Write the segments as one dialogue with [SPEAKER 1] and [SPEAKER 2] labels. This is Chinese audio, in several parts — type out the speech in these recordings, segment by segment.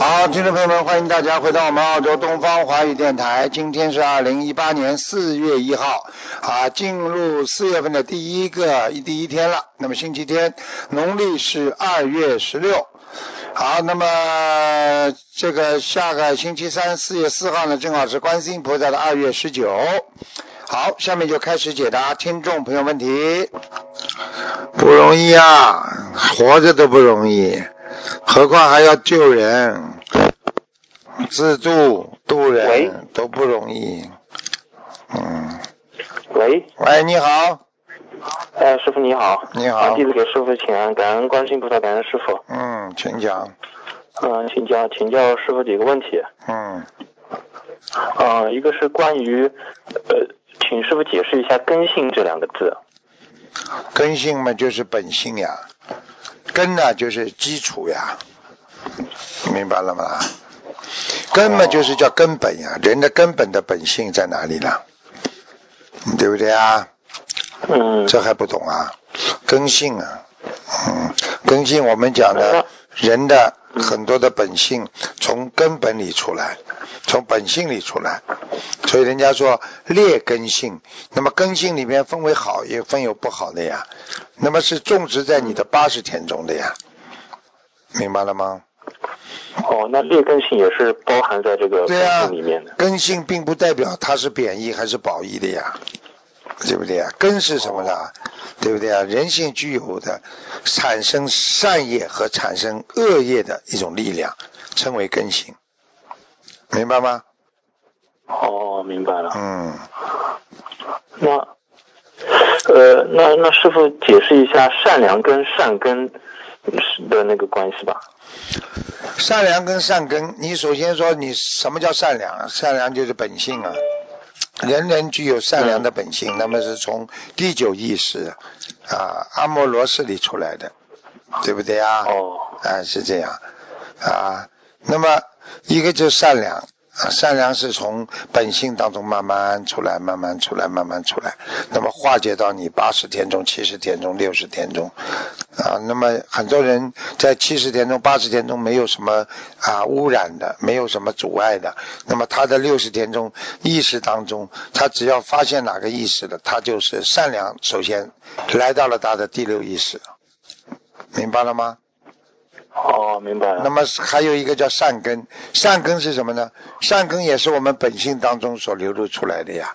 [SPEAKER 1] 好，听众朋友们，欢迎大家回到我们澳洲东方华语电台。今天是二零一八年四月一号，啊，进入四月份的第一个第一天了。那么星期天，农历是二月十六。好，那么这个下个星期三四月四号呢，正好是观世音菩萨的二月十九。好，下面就开始解答听众朋友问题。不容易啊，活着都不容易，何况还要救人、自助、渡人都不容易。嗯，
[SPEAKER 2] 喂，
[SPEAKER 1] 喂，你好，
[SPEAKER 2] 哎，师傅你好，
[SPEAKER 1] 你好
[SPEAKER 2] 啊弟子给师傅请安，感恩观世音菩萨，感恩师傅。
[SPEAKER 1] 嗯，请讲，
[SPEAKER 2] 嗯、请教请教师傅几个问题。
[SPEAKER 1] 嗯，
[SPEAKER 2] 嗯、一个是关于呃，请师傅解释一下“根性”这两个字。
[SPEAKER 1] 根性嘛就是本性呀，根呢就是基础呀，明白了吗？根本就是叫根本呀，人的根本的本性在哪里呢？对不对啊？
[SPEAKER 2] 嗯，
[SPEAKER 1] 这还不懂啊？根性啊，嗯，根性我们讲的人的很多的本性从根本里出来，从本性里出来，所以人家说劣根性。那么根性里面分为好也分有不好的呀，那么是种植在你的八十天中的呀，明白了吗？
[SPEAKER 2] 哦，那劣根性也是包含在这个根
[SPEAKER 1] 对呀
[SPEAKER 2] 性里面的。
[SPEAKER 1] 根性并不代表它是贬义还是褒义的呀，对不对呀？根是什么呢？对不对啊？人性具有的产生善业和产生恶业的一种力量，称为根性，明白吗？
[SPEAKER 2] 哦，明白了。
[SPEAKER 1] 嗯，
[SPEAKER 2] 那呃，那那师傅解释一下善良跟善根的那个关系吧。
[SPEAKER 1] 善良跟善根，你首先说你什么叫善良啊？善良就是本性啊，人人具有善良的本性，那么是从第九意识啊阿摩罗氏里出来的，对不对啊？
[SPEAKER 2] 哦，
[SPEAKER 1] 啊，是这样啊。那么一个就是善良啊，善良是从本性当中慢慢出来，慢慢出来，慢慢出来。那么化解到你八十天中、七十天中、六十天中啊。那么很多人在七十天中、八十天中没有什么啊污染的，没有什么阻碍的。那么他的六十天中意识当中，他只要发现哪个意识了，他就是善良。首先来到了他的第六意识，明白了吗？
[SPEAKER 2] 哦，明白了。
[SPEAKER 1] 那么还有一个叫善根，善根是什么呢？善根也是我们本性当中所流露出来的呀。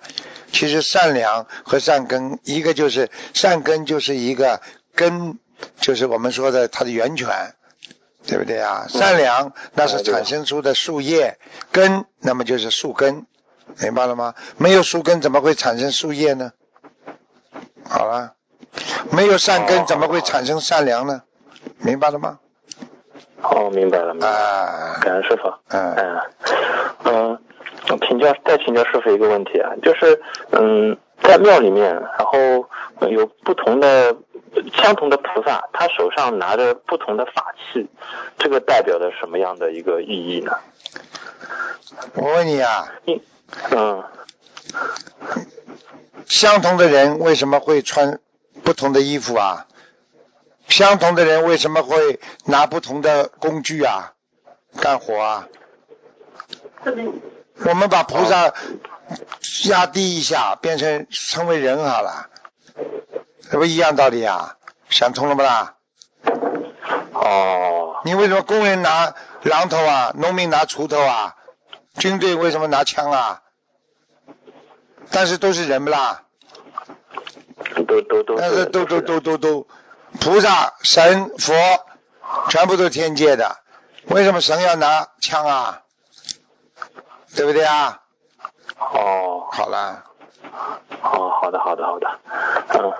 [SPEAKER 1] 其实善良和善根，一个就是善根就是一个根，就是我们说的它的源泉，对不对啊？善良那是产生出的树叶，根那么就是树根，明白了吗？没有树根怎么会产生树叶呢？好了，没有善根怎么会产生善良呢？明白了吗？
[SPEAKER 2] 哦，明白了，明白了。
[SPEAKER 1] 啊，
[SPEAKER 2] 感恩师傅。
[SPEAKER 1] 嗯
[SPEAKER 2] 嗯嗯，请教再请教师傅一个问题啊，就是嗯，在庙里面，然后呃有不同的相同的菩萨，他手上拿着不同的法器，这个代表着什么样的一个意义呢？
[SPEAKER 1] 我问你啊，
[SPEAKER 2] 嗯，
[SPEAKER 1] 相同的人为什么会穿不同的衣服啊？相同的人为什么会拿不同的工具啊？干活啊？我们把菩萨压低一下，变成成为人好了，这不一样道理啊？想通了不啦？
[SPEAKER 2] 哦，
[SPEAKER 1] 你为什么工人拿榔头啊，农民拿锄头啊，军队为什么拿枪啊？但是都是人不啦？
[SPEAKER 2] 都都都
[SPEAKER 1] 但
[SPEAKER 2] 是
[SPEAKER 1] 是都都都都都，菩萨、神、佛，全部都是天界的，为什么神要拿枪啊？对不对啊？
[SPEAKER 2] 哦
[SPEAKER 1] 好了，
[SPEAKER 2] 哦，好的好的好的，嗯，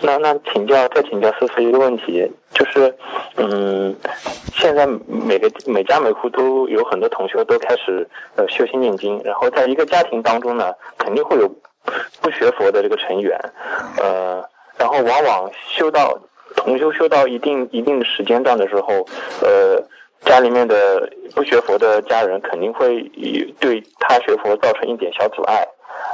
[SPEAKER 2] 那那请教再请教师傅一个问题，就是嗯，现在每个每家每户都有很多同学都开始呃修心念经，然后在一个家庭当中呢，肯定会有不学佛的这个成员，呃，然后往往修到同修修到一定一定时间段的时候，呃，家里面的不学佛的家人肯定会对他学佛造成一点小阻碍。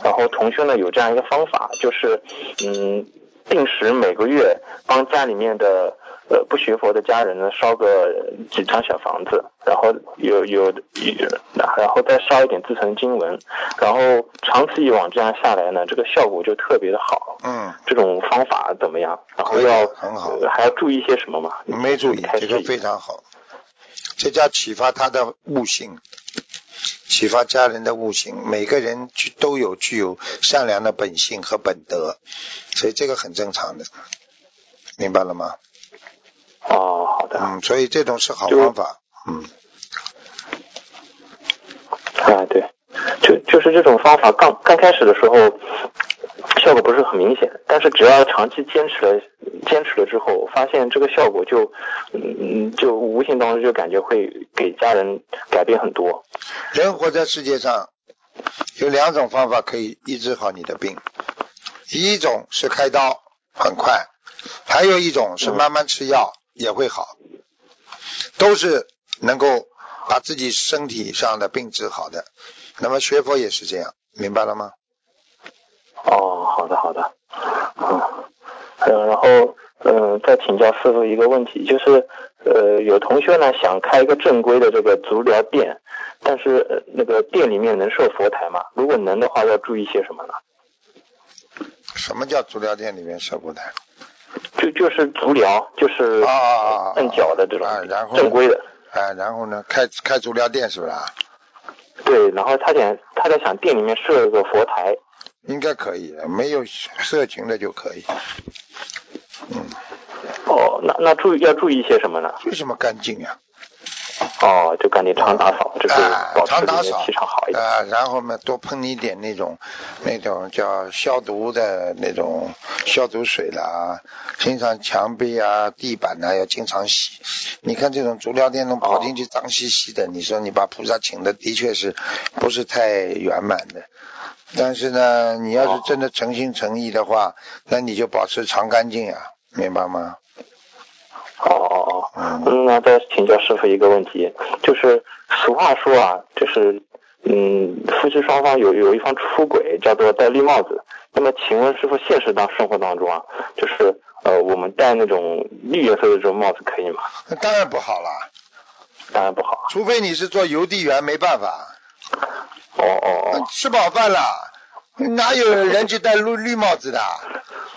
[SPEAKER 2] 然后同修呢有这样一个方法，就是嗯，定时每个月帮家里面的呃不学佛的家人呢烧个几张小房子，然后有有有，然后再烧一点自成经文，然后长此以往这样下来呢，这个效果就特别的好。
[SPEAKER 1] 嗯，
[SPEAKER 2] 这种方法怎么样？然后要
[SPEAKER 1] 很好
[SPEAKER 2] 呃还要注意些什么吗？
[SPEAKER 1] 没注意，
[SPEAKER 2] 开始
[SPEAKER 1] 这个非常好，这叫启发他的悟性，启发家人的悟性。每个人具都有具有善良的本性和本德，所以这个很正常的，明白了吗？
[SPEAKER 2] 哦，好的。
[SPEAKER 1] 嗯，所以这种是好方法。嗯，
[SPEAKER 2] 啊，对，就就是这种方法刚刚开始的时候，效果不是很明显，但是只要长期坚持了，坚持了之后，发现这个效果就，嗯，就无形当中就感觉会给家人改变很多。
[SPEAKER 1] 人活在世界上有两种方法可以医治好你的病，一种是开刀，很快；还有一种是慢慢吃药也会好，都是能够把自己身体上的病治好的。那么学佛也是这样，明白了吗？
[SPEAKER 2] 哦，好的好的，嗯，嗯，然后嗯，再请教师傅一个问题，就是呃，有同学呢想开一个正规的这个足疗店，但是、呃、那个店里面能设佛台吗？如果能的话，要注意些什么呢？
[SPEAKER 1] 什么叫足疗店里面设佛台？
[SPEAKER 2] 就就是足疗，就是
[SPEAKER 1] 啊啊啊
[SPEAKER 2] 按脚的这种
[SPEAKER 1] 啊然后
[SPEAKER 2] 正规的。
[SPEAKER 1] 哎，然后呢，开开足疗店是不是啊？
[SPEAKER 2] 对，然后他想他在想店里面设一个佛台，
[SPEAKER 1] 应该可以，没有色情的就可以。嗯，
[SPEAKER 2] 哦，那那注意要注意些什么呢？
[SPEAKER 1] 为什么干净呀？
[SPEAKER 2] 哦，就赶紧常打扫，就是
[SPEAKER 1] 啊，
[SPEAKER 2] 保持
[SPEAKER 1] 常
[SPEAKER 2] 好一点。
[SPEAKER 1] 啊，然后呢，多喷一点那种那种叫消毒的那种消毒水啦，经常墙壁啊、地板啊要经常洗。你看这种足疗店能跑进去脏兮兮的，你说你把菩萨请的的确是不是太圆满的。但是呢，你要是真的诚心诚意的话，那你就保持常干净呀，明白吗？
[SPEAKER 2] 哦哦哦，
[SPEAKER 1] 嗯
[SPEAKER 2] 嗯，那再请教师傅一个问题，就是俗话说啊，就是嗯，夫妻双方有有一方出轨，叫做戴绿帽子。那么请问师傅，现实当生活当中啊，就是呃，我们戴那种绿颜色的这种帽子可以吗？
[SPEAKER 1] 那当然不好了，
[SPEAKER 2] 当然不好。
[SPEAKER 1] 除非你是做邮递员，没办法。
[SPEAKER 2] 哦哦哦，
[SPEAKER 1] 吃饱饭了，哪有人去戴绿绿帽子的？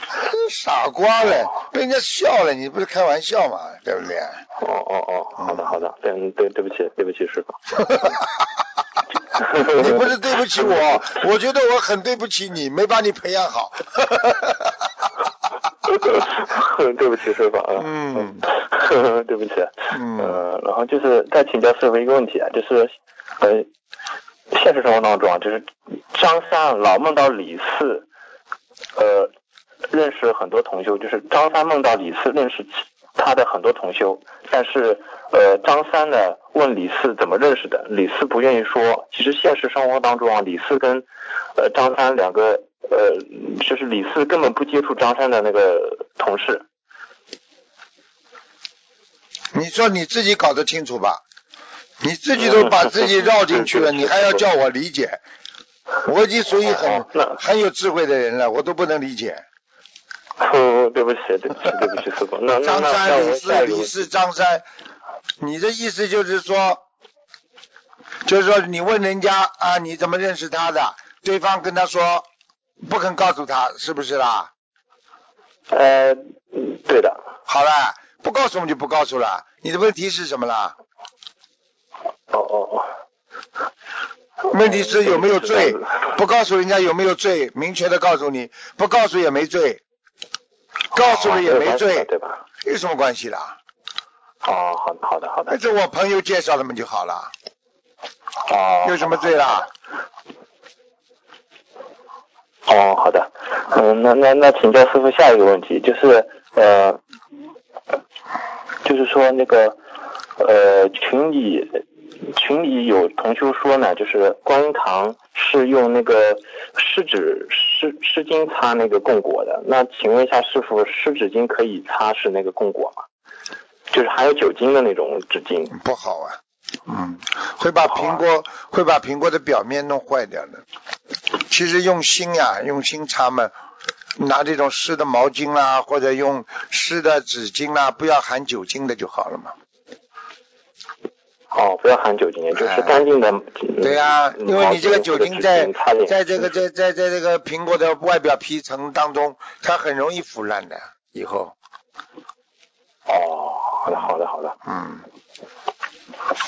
[SPEAKER 1] 傻瓜嘞，被人家笑了，你不是开玩笑嘛，对不对？
[SPEAKER 2] 哦哦哦，好的好的，对对对不起对不起师傅。
[SPEAKER 1] 你不是对不起我，我觉得我很对不起你，没把你培养好。
[SPEAKER 2] 对不起师傅啊。
[SPEAKER 1] 嗯，
[SPEAKER 2] 对不起。
[SPEAKER 1] 嗯
[SPEAKER 2] 呃，然后就是再请教师傅一个问题啊，就是呃，现实生活当中啊，就是张三老梦到李四，呃，认识很多同修，就是张三梦到李四认识他的很多同修，但是呃，张三呢问李四怎么认识的，李四不愿意说。其实现实生活当中啊，李四跟呃张三两个呃，就是李四根本不接触张三的那个同事。
[SPEAKER 1] 你说你自己搞得清楚吧？你自己都把自己绕进去了，你还要叫我理解？我已经属于很很有智慧的人了，我都不能理解。
[SPEAKER 2] 哦，对不起，对不起，对不起，师傅。
[SPEAKER 1] 张三、李四、李四、张三，你的意思就是说，就是说你问人家啊，你怎么认识他的？对方跟他说不肯告诉他，是不是啦？
[SPEAKER 2] 呃，嗯对的。
[SPEAKER 1] 好了，不告诉我们就不告诉了。你的问题是什么啦？
[SPEAKER 2] 哦哦哦。
[SPEAKER 1] 问题是有没有罪？不告诉人家有没有罪？明确的告诉你，不告诉也没罪，告诉了也没
[SPEAKER 2] 哦
[SPEAKER 1] 罪，
[SPEAKER 2] 对吧？
[SPEAKER 1] 有什么关系啦？
[SPEAKER 2] 哦，好的，好的，好的
[SPEAKER 1] 那。是我朋友介绍的嘛就好了，
[SPEAKER 2] 哦。
[SPEAKER 1] 有什么罪啦？
[SPEAKER 2] 哦，好的。嗯，那那那，请教师傅下一个问题，就是呃，就是说那个呃，群里群里有同修说呢，就是观音堂是用那个湿纸湿湿巾擦那个供果的。那请问一下师傅，湿纸巾可以擦拭那个供果吗？就是含有酒精的那种纸巾。
[SPEAKER 1] 不好啊，嗯，会把苹果会把苹果的表面弄坏掉的。其实用心呀，用心擦嘛，拿这种湿的毛巾啦，或者用湿的纸巾啦，不要含酒精的就好了嘛。
[SPEAKER 2] 哦，不要含酒精，就是干净的。
[SPEAKER 1] 对呀、
[SPEAKER 2] 嗯
[SPEAKER 1] 因为你这个酒精在在这个在在在这个苹果的外表皮层当中，它很容易腐烂的。以后，
[SPEAKER 2] 哦，好的好的好的。
[SPEAKER 1] 嗯，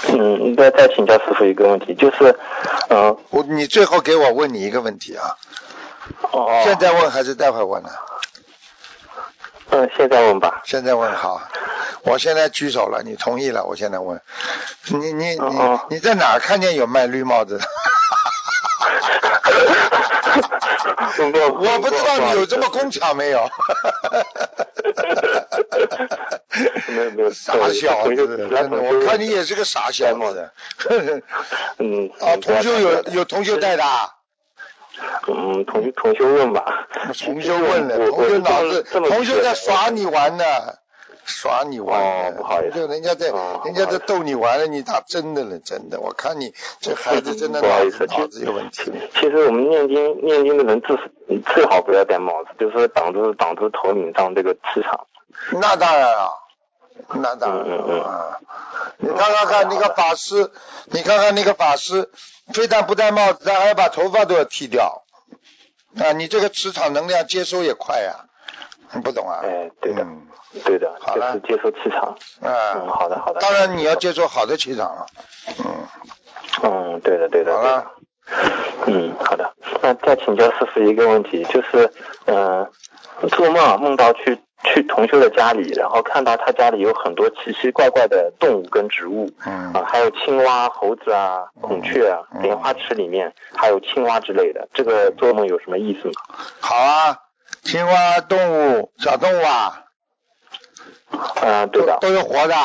[SPEAKER 2] 嗯，再再请教师傅一个问题，就是，嗯、
[SPEAKER 1] 我你最后给我问你一个问题啊，
[SPEAKER 2] 哦，
[SPEAKER 1] 现在问还是待会儿问呢？
[SPEAKER 2] 嗯，现在问吧。
[SPEAKER 1] 现在问好，我现在举手了，你同意了，我现在问，你你你
[SPEAKER 2] 哦
[SPEAKER 1] 你在哪儿看见有卖绿帽子的？我不知道你有这么工厂没有？
[SPEAKER 2] 没有没有
[SPEAKER 1] 傻小子，真的，我看你也是个傻小子。
[SPEAKER 2] 嗯，
[SPEAKER 1] 啊，同修有有同修带的啊，
[SPEAKER 2] 嗯，同修同修问吧。
[SPEAKER 1] 同修问了，
[SPEAKER 2] 我
[SPEAKER 1] 同修脑子，同修在耍你玩呢，耍你玩
[SPEAKER 2] 哦。不好意思
[SPEAKER 1] 就人家在
[SPEAKER 2] 哦
[SPEAKER 1] 人家在逗你玩了，你打真的了，真的，我看你这孩子真的
[SPEAKER 2] 不好
[SPEAKER 1] 脑子脑子有问题。
[SPEAKER 2] 其实我们念经念经的人最最好不要戴帽子，就是挡住挡住头顶上这个磁场。
[SPEAKER 1] 那当然了，那当然
[SPEAKER 2] 嗯嗯
[SPEAKER 1] 了啊！你看看看那个法师，你看看那个法师，非但不戴帽子，他还要把头发都要剃掉。啊，你这个磁场能量接收也快呀、你不懂啊？
[SPEAKER 2] 哎，对的，
[SPEAKER 1] 嗯
[SPEAKER 2] 对的，
[SPEAKER 1] 好了
[SPEAKER 2] 就是接收磁场。
[SPEAKER 1] 啊，
[SPEAKER 2] 嗯，好的好的。
[SPEAKER 1] 当然你要接收好的磁场了。嗯，
[SPEAKER 2] 嗯，对的对的。
[SPEAKER 1] 好了。
[SPEAKER 2] 嗯，好的。那再请教师傅一个问题，就是嗯、呃做梦梦到去去同修的家里，然后看到他家里有很多奇奇怪怪的动物跟植物。
[SPEAKER 1] 嗯
[SPEAKER 2] 啊，还有青蛙、猴子啊、孔雀啊，
[SPEAKER 1] 嗯
[SPEAKER 2] 莲花池里面还有青蛙之类的，这个做梦有什么意思吗？
[SPEAKER 1] 好啊，青蛙、动物、小动物啊，
[SPEAKER 2] 嗯、对的，
[SPEAKER 1] 都都是活的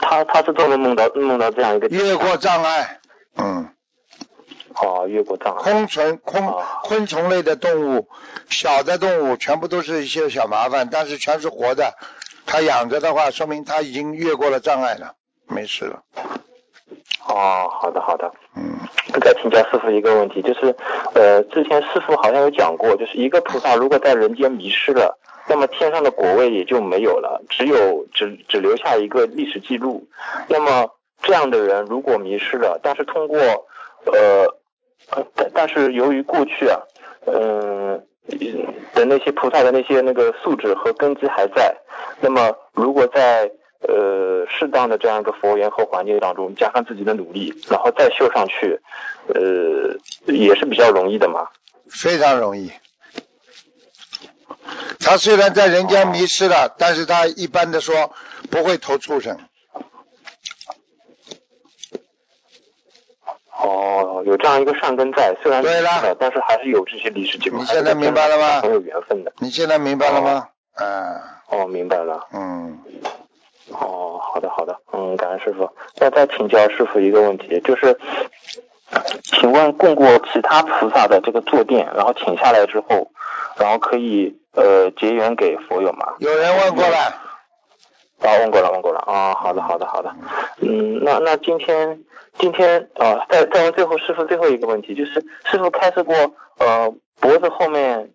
[SPEAKER 2] 他他是做梦梦到梦到这样一个
[SPEAKER 1] 越过障碍。嗯。
[SPEAKER 2] 哦，越过障碍。
[SPEAKER 1] 昆虫、昆
[SPEAKER 2] 哦
[SPEAKER 1] 昆虫类的动物，小的动物全部都是一些小麻烦，但是全是活的。它养着的话，说明它已经越过了障碍了，没事了。
[SPEAKER 2] 哦，好的好的。
[SPEAKER 1] 嗯，
[SPEAKER 2] 再请教师傅一个问题，就是呃，之前师傅好像有讲过，就是一个菩萨如果在人间迷失了，那么天上的果位也就没有了，只有只只留下一个历史记录。那么这样的人如果迷失了，但是通过呃，呃但但是由于过去啊，嗯、的那些菩萨的那些那个素质和根基还在，那么如果在呃适当的这样一个佛缘和环境当中，加上自己的努力，然后再修上去，呃，也是比较容易的嘛。
[SPEAKER 1] 非常容易。他虽然在人间迷失了，但是他一般的说不会投畜生。
[SPEAKER 2] 哦，有这样一个善根在，虽然
[SPEAKER 1] 对了
[SPEAKER 2] 但是还是有这些历史记录。
[SPEAKER 1] 你现在明白了吗
[SPEAKER 2] 很有缘分的。
[SPEAKER 1] 你现在明白了吗？嗯
[SPEAKER 2] 哦，明白了。
[SPEAKER 1] 嗯，
[SPEAKER 2] 哦，好的好的，嗯，感恩师傅。那再请教师傅一个问题，就是，请问供过其他菩萨的这个坐垫，然后请下来之后，然后可以呃结缘给佛友吗？
[SPEAKER 1] 有人问过了，
[SPEAKER 2] 啊，问过了，问过了啊，好的，好的，好的。嗯，那那今天今天啊，再再问最后师傅最后一个问题，就是师傅开示过，呃，脖子后面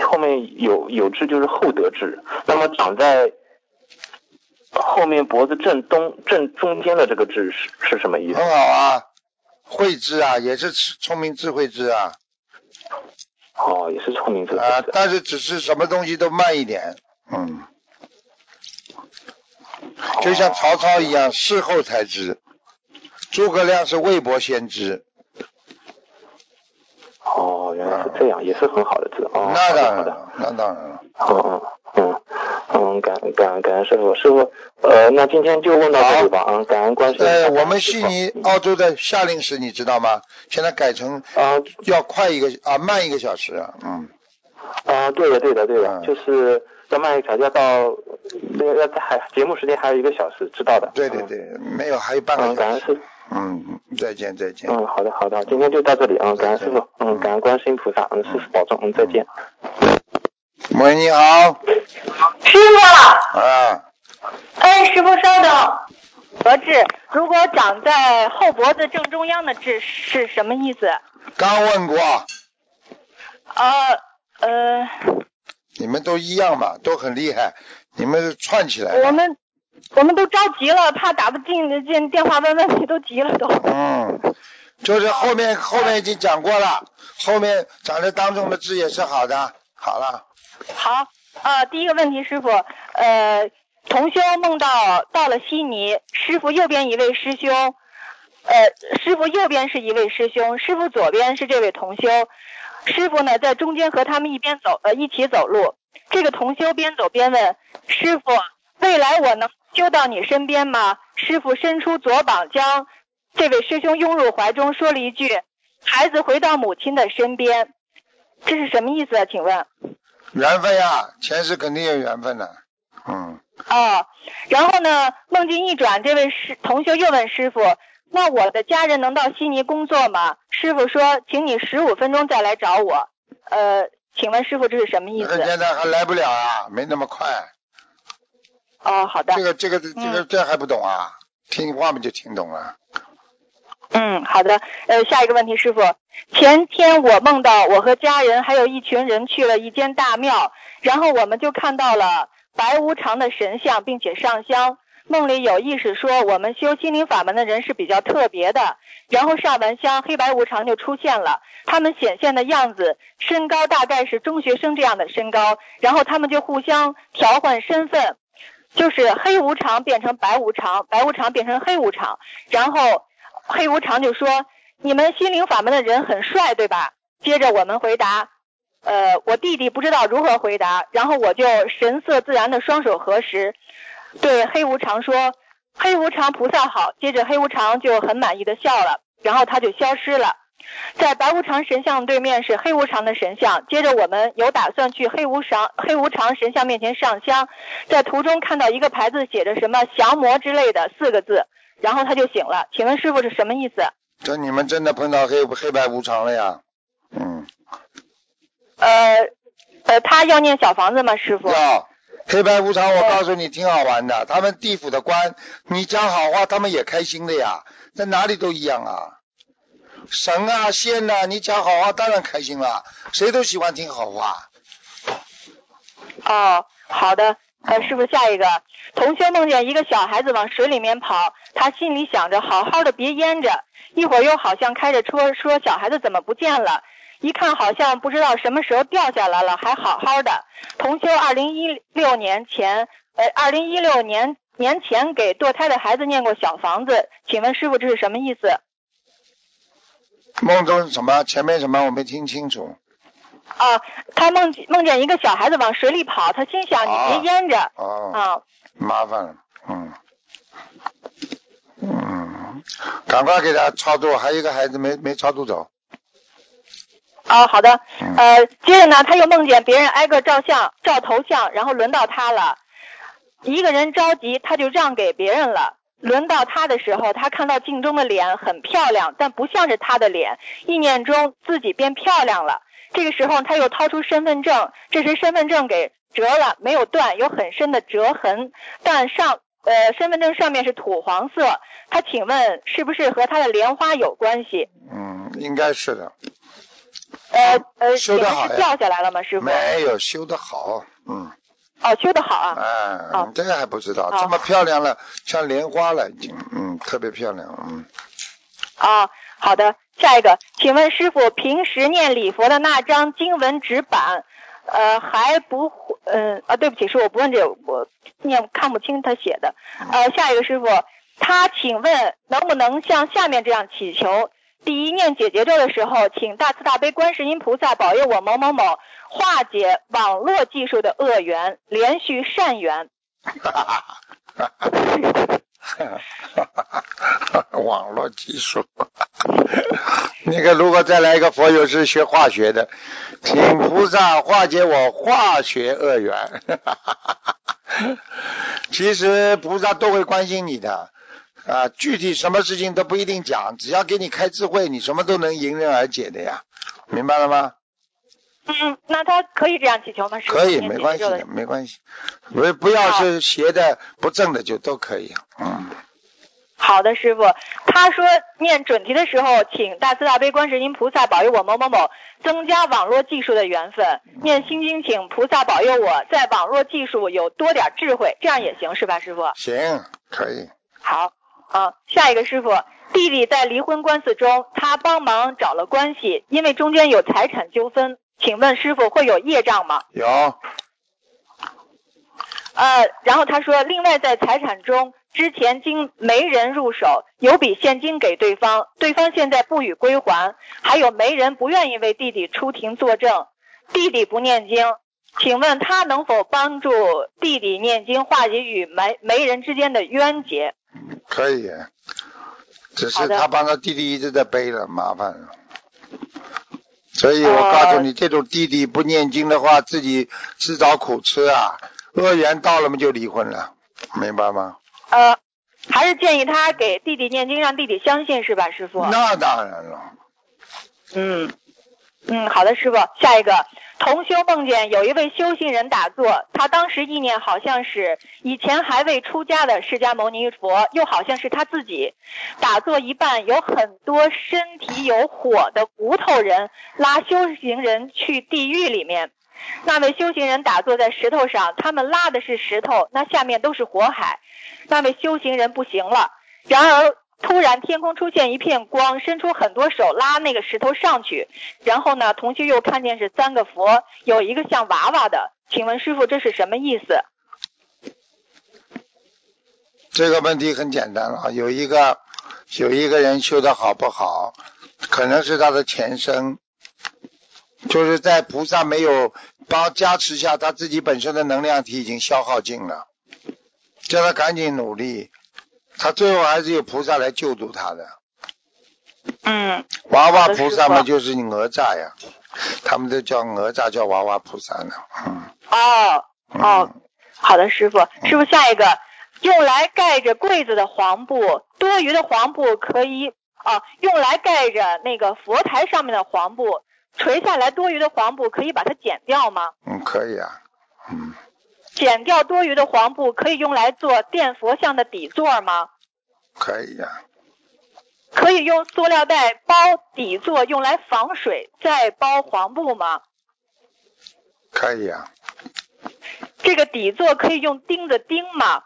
[SPEAKER 2] 后面有有痣，就是后得痣，那么长在后面脖子正东正中间的这个痣是是什么意思？
[SPEAKER 1] 很好啊，慧智啊，也是聪明智慧智啊。
[SPEAKER 2] 哦，也是聪明智慧
[SPEAKER 1] 啊，但是只是什么东西都慢一点，嗯，就像曹操一样，事后才知。诸葛亮是未卜先知，
[SPEAKER 2] 哦，原来是这样，也是很好的字。哦，
[SPEAKER 1] 那。当然了，那当然了。
[SPEAKER 2] 嗯嗯嗯嗯，感感感恩师傅，师傅，呃，那今天就问到这里吧，嗯，感恩观世音菩萨。
[SPEAKER 1] 呃，我们悉尼澳洲的夏令时你知道吗？现在改成
[SPEAKER 2] 啊
[SPEAKER 1] 要快一个啊，慢一个小时啊，嗯，
[SPEAKER 2] 啊，对的，对的，对的，
[SPEAKER 1] 嗯
[SPEAKER 2] 就是要慢一条，要到要要在还节目时间还有一个小时，知道的。
[SPEAKER 1] 对对对，没有，还有半个小时。
[SPEAKER 2] 感恩师。
[SPEAKER 1] 嗯，再见再见。
[SPEAKER 2] 嗯，好的好的，今天就到这里。嗯，感恩师傅。嗯，感恩观世音菩萨。嗯，师傅保重。嗯，再见。
[SPEAKER 1] 喂，你好。
[SPEAKER 3] 师傅，
[SPEAKER 1] 啊，
[SPEAKER 3] 哎，师傅稍等。得痣，如果长在后脖子正中央的痣是什么意思？
[SPEAKER 1] 刚问过，
[SPEAKER 3] 呃呃，
[SPEAKER 1] 你们都一样嘛，都很厉害，你们串起来。
[SPEAKER 3] 我们我们都着急了，怕打不进进电话问问题，都急了都。
[SPEAKER 1] 嗯，就是后面后面已经讲过了，后面讲的当中的字也是好的。好了，
[SPEAKER 3] 好，呃，第一个问题，师傅，呃，同修梦到到了悉尼，师傅右边一位师兄，呃，师傅右边是一位师兄，师傅左边是这位同修，师傅呢在中间和他们一边走，呃，一起走路。这个同修边走边问师傅：“未来我能修到你身边吗？”师傅伸出左膀，将这位师兄拥入怀中，说了一句：“孩子回到母亲的身边。”这是什么意思啊？请问？
[SPEAKER 1] 缘分呀，前世肯定有缘分的。嗯，
[SPEAKER 3] 哦，然后呢，梦境一转，这位师同修又问师傅：“那我的家人能到悉尼工作吗？”师傅说：“请你十五分钟再来找我。”呃，请问师傅这是什么意思？
[SPEAKER 1] 现在还来不了啊，没那么快。
[SPEAKER 3] 哦，好的
[SPEAKER 1] 这。个这个这个这还不懂啊？听话嘛就听懂了。
[SPEAKER 3] 嗯，好的。呃，下一个问题，师傅，前天我梦到我和家人还有一群人去了一间大庙，然后我们就看到了白无常的神像，并且上香。梦里有意识说我们修心灵法门的人是比较特别的，然后上完香，黑白无常就出现了。他们显现的样子，身高大概是中学生这样的身高，然后他们就互相调换身份，就是黑无常变成白无常，白无常变成黑无常，然后黑无常就说：“你们心灵法门的人很帅，对吧？”接着我们回答：“呃，我弟弟不知道如何回答，然后我就神色自然的双手合十，对黑无常说：‘黑无常菩萨好。’接着黑无常就很满意的笑了，然后他就消失了。在白无常神像对面是黑无常的神像，接着我们有打算去黑无常黑无常神像面前上香，在途中看到一个牌子写着什么“降魔”之类的四个字，然后他就醒了。请问师傅是什么意思？
[SPEAKER 1] 这你们真的碰到黑黑白无常了呀？嗯，
[SPEAKER 3] 呃呃，他要念小房子吗？师傅？
[SPEAKER 1] 要黑白无常，我告诉你挺好玩的。他们地府的官，你讲好话，他们也开心的呀，在哪里都一样啊。神啊仙呐、你讲好话当然开心了，谁都喜欢听好话。
[SPEAKER 3] 哦，好的。呃，师傅，下一个，同修梦见一个小孩子往水里面跑，他心里想着好好的别淹着，一会儿又好像开着车说小孩子怎么不见了，一看好像不知道什么时候掉下来了，还好好的。同修二零一六年前，呃，二零一六年年前给堕胎的孩子念过小房子，请问师傅这是什么意思？
[SPEAKER 1] 梦中什么？前面什么？我没听清楚。
[SPEAKER 3] 啊，他梦见梦见一个小孩子往水里跑，他心想你别淹着
[SPEAKER 1] 哦，
[SPEAKER 3] 啊。
[SPEAKER 1] 麻烦了，嗯，嗯，赶快给他超度，还有一个孩子没没超度走。
[SPEAKER 3] 哦，好的。
[SPEAKER 1] 嗯
[SPEAKER 3] 呃，接着呢，他又梦见别人挨个照相、照头像，然后轮到他了。一个人着急，他就让给别人了。轮到他的时候，他看到镜中的脸很漂亮，但不像是他的脸。意念中自己变漂亮了。这个时候，他又掏出身份证，这时身份证给折了，没有断，有很深的折痕，但上呃身份证上面是土黄色。他请问是不是和他的莲花有关系？
[SPEAKER 1] 嗯，应该是的，
[SPEAKER 3] 呃呃，请问是掉下来了吗，师傅？
[SPEAKER 1] 没有修的好，嗯，
[SPEAKER 3] 哦，修的好啊。
[SPEAKER 1] 哎，
[SPEAKER 3] 哦
[SPEAKER 1] 你这个还不知道，
[SPEAKER 3] 哦
[SPEAKER 1] 这么漂亮了，像莲花了已经，嗯，特别漂亮，嗯，
[SPEAKER 3] 啊，好的，下一个，请问师傅，平时念礼佛的那张经文纸板，呃，还不，嗯、啊，对不起，师傅，我不问这个，我念看不清他写的。呃，下一个师傅，他请问能不能像下面这样祈求？第一，念解结咒的时候，请大慈大悲观世音菩萨保佑我某某某化解网络技术的恶缘，连续善缘。
[SPEAKER 1] 网络技术，那个如果再来一个佛友是学化学的，请菩萨化解我化学恶缘。其实菩萨都会关心你的啊，具体什么事情都不一定讲，只要给你开智慧，你什么都能迎刃而解的呀，明白了吗？
[SPEAKER 3] 嗯，那他可以这样祈求吗？
[SPEAKER 1] 可以，没关系没关系，不不要是邪的、不正的就都可以，嗯。
[SPEAKER 3] 好的，师傅。他说念准提的时候，请大慈大悲观世音菩萨保佑我某某某增加网络技术的缘分。念心经，请菩萨保佑我在网络技术有多点智慧，这样也行是吧，师傅？
[SPEAKER 1] 行，可以。
[SPEAKER 3] 好，啊，下一个师傅，弟弟在离婚官司中，他帮忙找了关系，因为中间有财产纠纷，请问师傅会有业障吗？
[SPEAKER 1] 有，
[SPEAKER 3] 呃，然后他说，另外在财产中，之前经媒人入手，有笔现金给对方，对方现在不予归还，还有媒人不愿意为弟弟出庭作证，弟弟不念经，请问他能否帮助弟弟念经，化解与媒媒人之间的冤结？
[SPEAKER 1] 可以。只是他帮他弟弟一直在背了，麻烦了。所以我
[SPEAKER 3] 呃
[SPEAKER 1] 告诉你，这种弟弟不念经的话，自己自找苦吃啊。恶缘到了嘛，就离婚了，明白吗？
[SPEAKER 3] 呃，还是建议他给弟弟念经，让弟弟相信是吧，师傅？
[SPEAKER 1] 那当然了。
[SPEAKER 3] 嗯，嗯，好的，师傅。下一个，同修梦见有一位修行人打坐，他当时意念好像是以前还未出家的释迦牟尼佛，又好像是他自己。打坐一半，有很多身体有火的骨头人拉修行人去地狱里面。那位修行人打坐在石头上，他们拉的是石头，那下面都是火海。那位修行人不行了，然而突然天空出现一片光，伸出很多手拉那个石头上去。然后呢，同学又看见是三个佛，有一个像娃娃的。请问师傅这是什么意思？
[SPEAKER 1] 这个问题很简单了，有一个有一个人修的好不好，可能是他的前生，就是在菩萨没有帮加持下，他自己本身的能量体已经消耗尽了，叫他赶紧努力，他最后还是有菩萨来救度他的。
[SPEAKER 3] 嗯，
[SPEAKER 1] 娃娃菩萨嘛，就是你哪吒呀，他们都叫哪吒，叫娃娃菩萨呢。嗯
[SPEAKER 3] 哦
[SPEAKER 1] 嗯
[SPEAKER 3] 哦，好的，师傅。师傅，下一个用来盖着柜子的黄布，多余的黄布可以啊，用来盖着那个佛台上面的黄布，垂下来多余的黄布可以把它剪掉吗？
[SPEAKER 1] 嗯，可以啊。嗯，
[SPEAKER 3] 剪掉多余的黄布可以用来做垫佛像的底座吗？
[SPEAKER 1] 可以呀、
[SPEAKER 3] 可以用塑料袋包底座用来防水，再包黄布吗？
[SPEAKER 1] 可以啊。
[SPEAKER 3] 这个底座可以用钉子钉吗？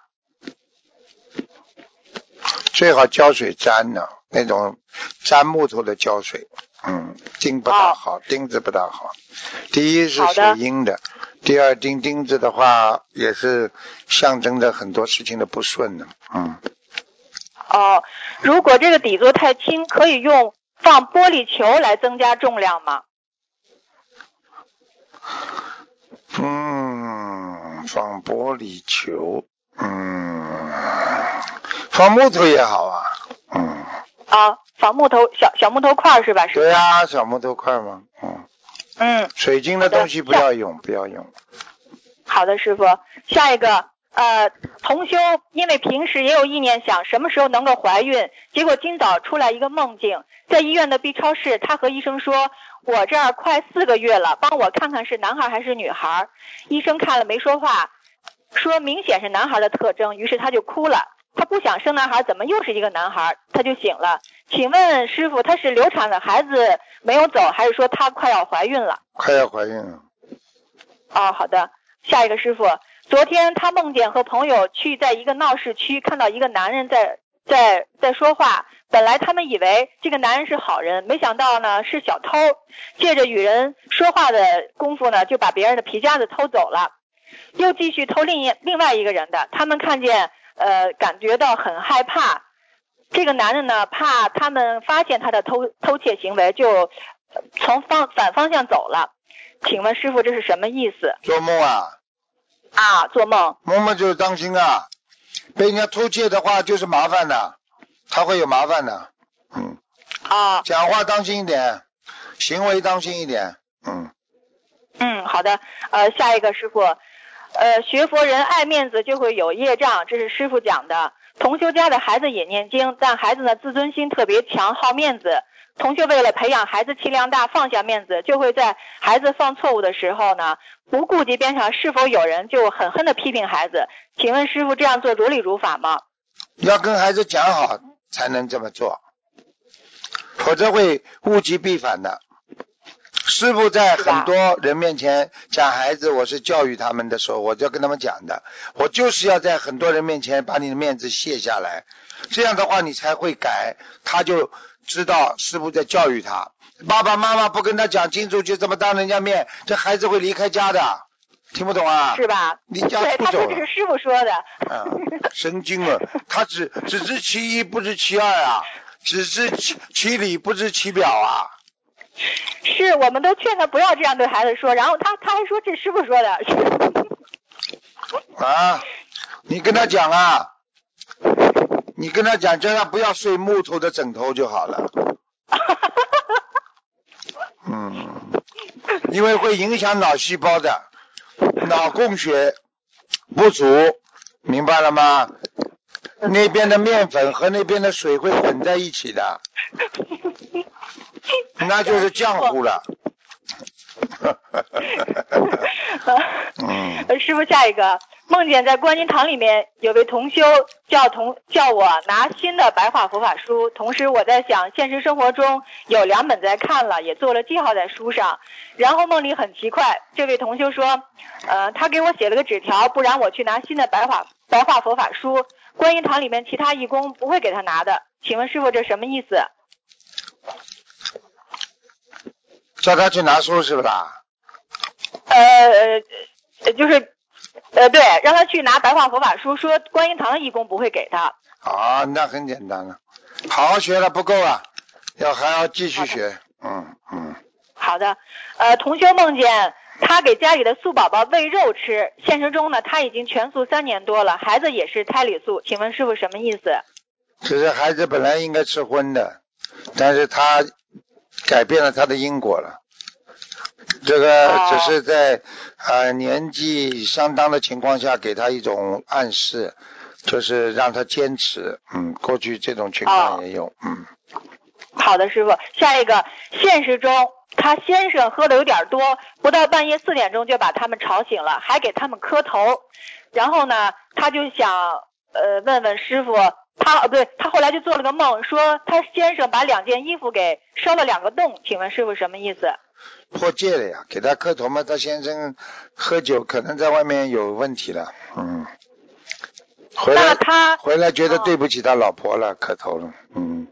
[SPEAKER 1] 最好胶水粘呢，那种粘木头的胶水，嗯，钉不大好，钉子不大好。第一是水阴的，第二钉钉子的话也是象征着很多事情的不顺呢，嗯，
[SPEAKER 3] 哦，如果这个底座太轻，可以用放玻璃球来增加重量吗？
[SPEAKER 1] 嗯，放玻璃球，嗯，放木头也好啊，嗯，
[SPEAKER 3] 啊，放木头小小木头块儿是吧？是。
[SPEAKER 1] 对呀、小木头块嘛，嗯，
[SPEAKER 3] 嗯，
[SPEAKER 1] 水晶的东西不要用，不要用，
[SPEAKER 3] 好的，师傅。下一个，呃，同修因为平时也有意念想什么时候能够怀孕，结果今早出来一个梦境，在医院的 B 超室，他和医生说，我这儿快四个月了，帮我看看是男孩还是女孩。医生看了没说话，说明显是男孩的特征，于是他就哭了。他不想生男孩，怎么又是一个男孩？他就醒了。请问师傅，他是流产了孩子没有走，还是说他快要怀孕了？
[SPEAKER 1] 快要怀孕了，
[SPEAKER 3] 哦，好的。下一个师傅，昨天他梦见和朋友去在一个闹市区，看到一个男人在在在说话。本来他们以为这个男人是好人，没想到呢是小偷，借着与人说话的功夫呢，就把别人的皮夹子偷走了，又继续偷另一另外一个人的。他们看见呃，感觉到很害怕。这个男人呢，怕他们发现他的偷偷窃行为，就呃从方反方向走了。请问师傅，这是什么意思？
[SPEAKER 1] 做梦啊，
[SPEAKER 3] 啊，做梦。
[SPEAKER 1] 梦梦就是当心啊，被人家偷窃的话就是麻烦的，他会有麻烦的。嗯，
[SPEAKER 3] 啊，
[SPEAKER 1] 讲话当心一点，行为当心一点。嗯，
[SPEAKER 3] 嗯，好的。呃，下一个师傅，呃，学佛人爱面子就会有业障，这是师傅讲的。同修家的孩子也念经，但孩子呢自尊心特别强，好面子。同学为了培养孩子气量大，放下面子，就会在孩子犯错误的时候呢，不顾及边上是否有人，就狠狠的批评孩子。请问师傅这样做如理如法吗？
[SPEAKER 1] 要跟孩子讲好才能这么做，否则会物极必反的。师傅在很多人面前讲孩子，我是教育他们的时候，我就要跟他们讲的，我就是要在很多人面前把你的面子卸下来，这样的话你才会改，他就知道师傅在教育他。爸爸妈妈不跟他讲清楚，就这么当人家面，这孩子会离开家的，听不懂啊？
[SPEAKER 3] 是吧？
[SPEAKER 1] 离家
[SPEAKER 3] 对，
[SPEAKER 1] 出走了
[SPEAKER 3] 他说这是师傅说的。
[SPEAKER 1] 嗯，神经了！他只只知其一，不知其二啊，只知其其理，不知其表啊。
[SPEAKER 3] 是，我们都劝他不要这样对孩子说，然后他他还说这师傅说的。
[SPEAKER 1] 啊，你跟他讲啊，你跟他讲，叫他不要睡木头的枕头就好了。嗯，因为会影响脑细胞的，脑供血不足，明白了吗？那边的面粉和那边的水会混在一起的，那就是浆糊了。嗯，
[SPEAKER 3] 呃师傅，下一个梦见在观音堂里面有位同修叫同叫我拿新的白话佛法书，同时我在想现实生活中有两本在看了，也做了记号在书上。然后梦里很奇怪，这位同修说，呃，他给我写了个纸条，不然我去拿新的白话白话佛法书，观音堂里面其他义工不会给他拿的。请问师傅这什么意思？
[SPEAKER 1] 叫他去拿书是不啦？
[SPEAKER 3] 呃呃，呃就是呃对，让他去拿白话佛法书，说观音堂的义工不会给他。
[SPEAKER 1] 啊，那很简单了，好好学了不够啊，要还要继续学。嗯嗯，
[SPEAKER 3] 好的，呃，同学梦见他给家里的素宝宝喂肉吃，现实中呢他已经全素三年多了，孩子也是胎里素，请问师傅什么意思？
[SPEAKER 1] 其实孩子本来应该吃荤的，但是他改变了他的因果了。这个
[SPEAKER 3] 哦
[SPEAKER 1] 只是在呃年纪相当的情况下给他一种暗示，就是让他坚持。嗯，过去这种情况
[SPEAKER 3] 哦
[SPEAKER 1] 也有。嗯，
[SPEAKER 3] 好的，师傅，下一个，现实中他先生喝的有点多，不到半夜四点钟就把他们吵醒了，还给他们磕头，然后呢，他就想呃问问师傅，他哦不对，他后来就做了个梦，说他先生把两件衣服给烧了两个洞，请问师傅什么意思？
[SPEAKER 1] 破戒了呀，给他磕头嘛。他先生喝酒可能在外面有问题了。嗯，回来
[SPEAKER 3] 那他
[SPEAKER 1] 回来觉得
[SPEAKER 3] 哦
[SPEAKER 1] 对不起他老婆了，磕头了。嗯。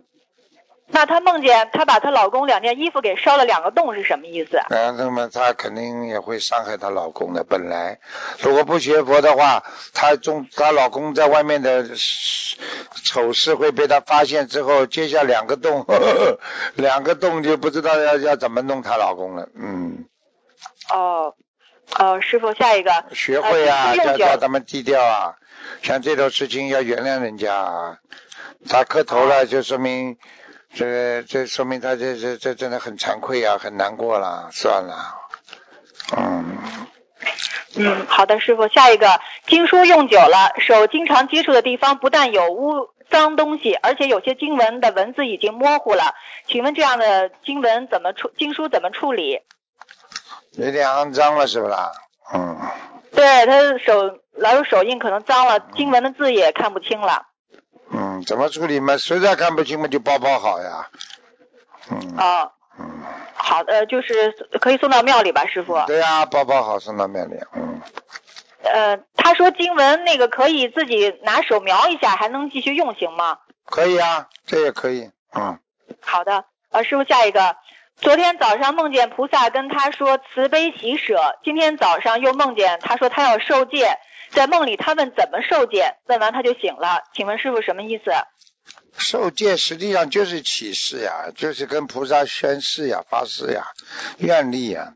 [SPEAKER 3] 那她梦见她把她老公两件衣服给烧了两个洞是什么意思？
[SPEAKER 1] 然后那么她肯定也会伤害她老公的。本来如果不学佛的话，她中她老公在外面的丑事会被她发现之后，接下两个洞，呵 呵两个洞就不知道要要怎么弄她老公了。嗯，
[SPEAKER 3] 哦，哦，师傅，下一个，
[SPEAKER 1] 学会啊，
[SPEAKER 3] 呃用酒
[SPEAKER 1] 叫叫他们低调啊。像这种事情要原谅人家啊。他磕头了，就说明这这说明他这这这真的很惭愧啊，很难过了，算了。嗯。
[SPEAKER 3] 嗯，好的，师傅，下一个，经书用久了，手经常接触的地方不但有污脏东西，而且有些经文的文字已经模糊了，请问这样的经文怎么处？经书怎么处理？
[SPEAKER 1] 有点肮脏了，是不啦？嗯，
[SPEAKER 3] 对他手老有手印，可能脏了，经文的字也看不清了。
[SPEAKER 1] 嗯，怎么处理嘛？实在看不清嘛，就包包好呀。嗯
[SPEAKER 3] 哦，
[SPEAKER 1] 嗯，
[SPEAKER 3] 好的，就是可以送到庙里吧，师傅。
[SPEAKER 1] 对呀、包包好送到庙里。嗯，
[SPEAKER 3] 呃，他说经文那个可以自己拿手描一下，还能继续用，行吗？
[SPEAKER 1] 可以啊，这也可以。嗯，
[SPEAKER 3] 好的，呃，师傅下一个。昨天早上梦见菩萨跟他说慈悲喜舍，今天早上又梦见他说他要受戒，在梦里他问怎么受戒，问完他就醒了。请问师傅什么意思？
[SPEAKER 1] 受戒实际上就是起誓呀，就是跟菩萨宣誓呀、发誓呀、愿力呀，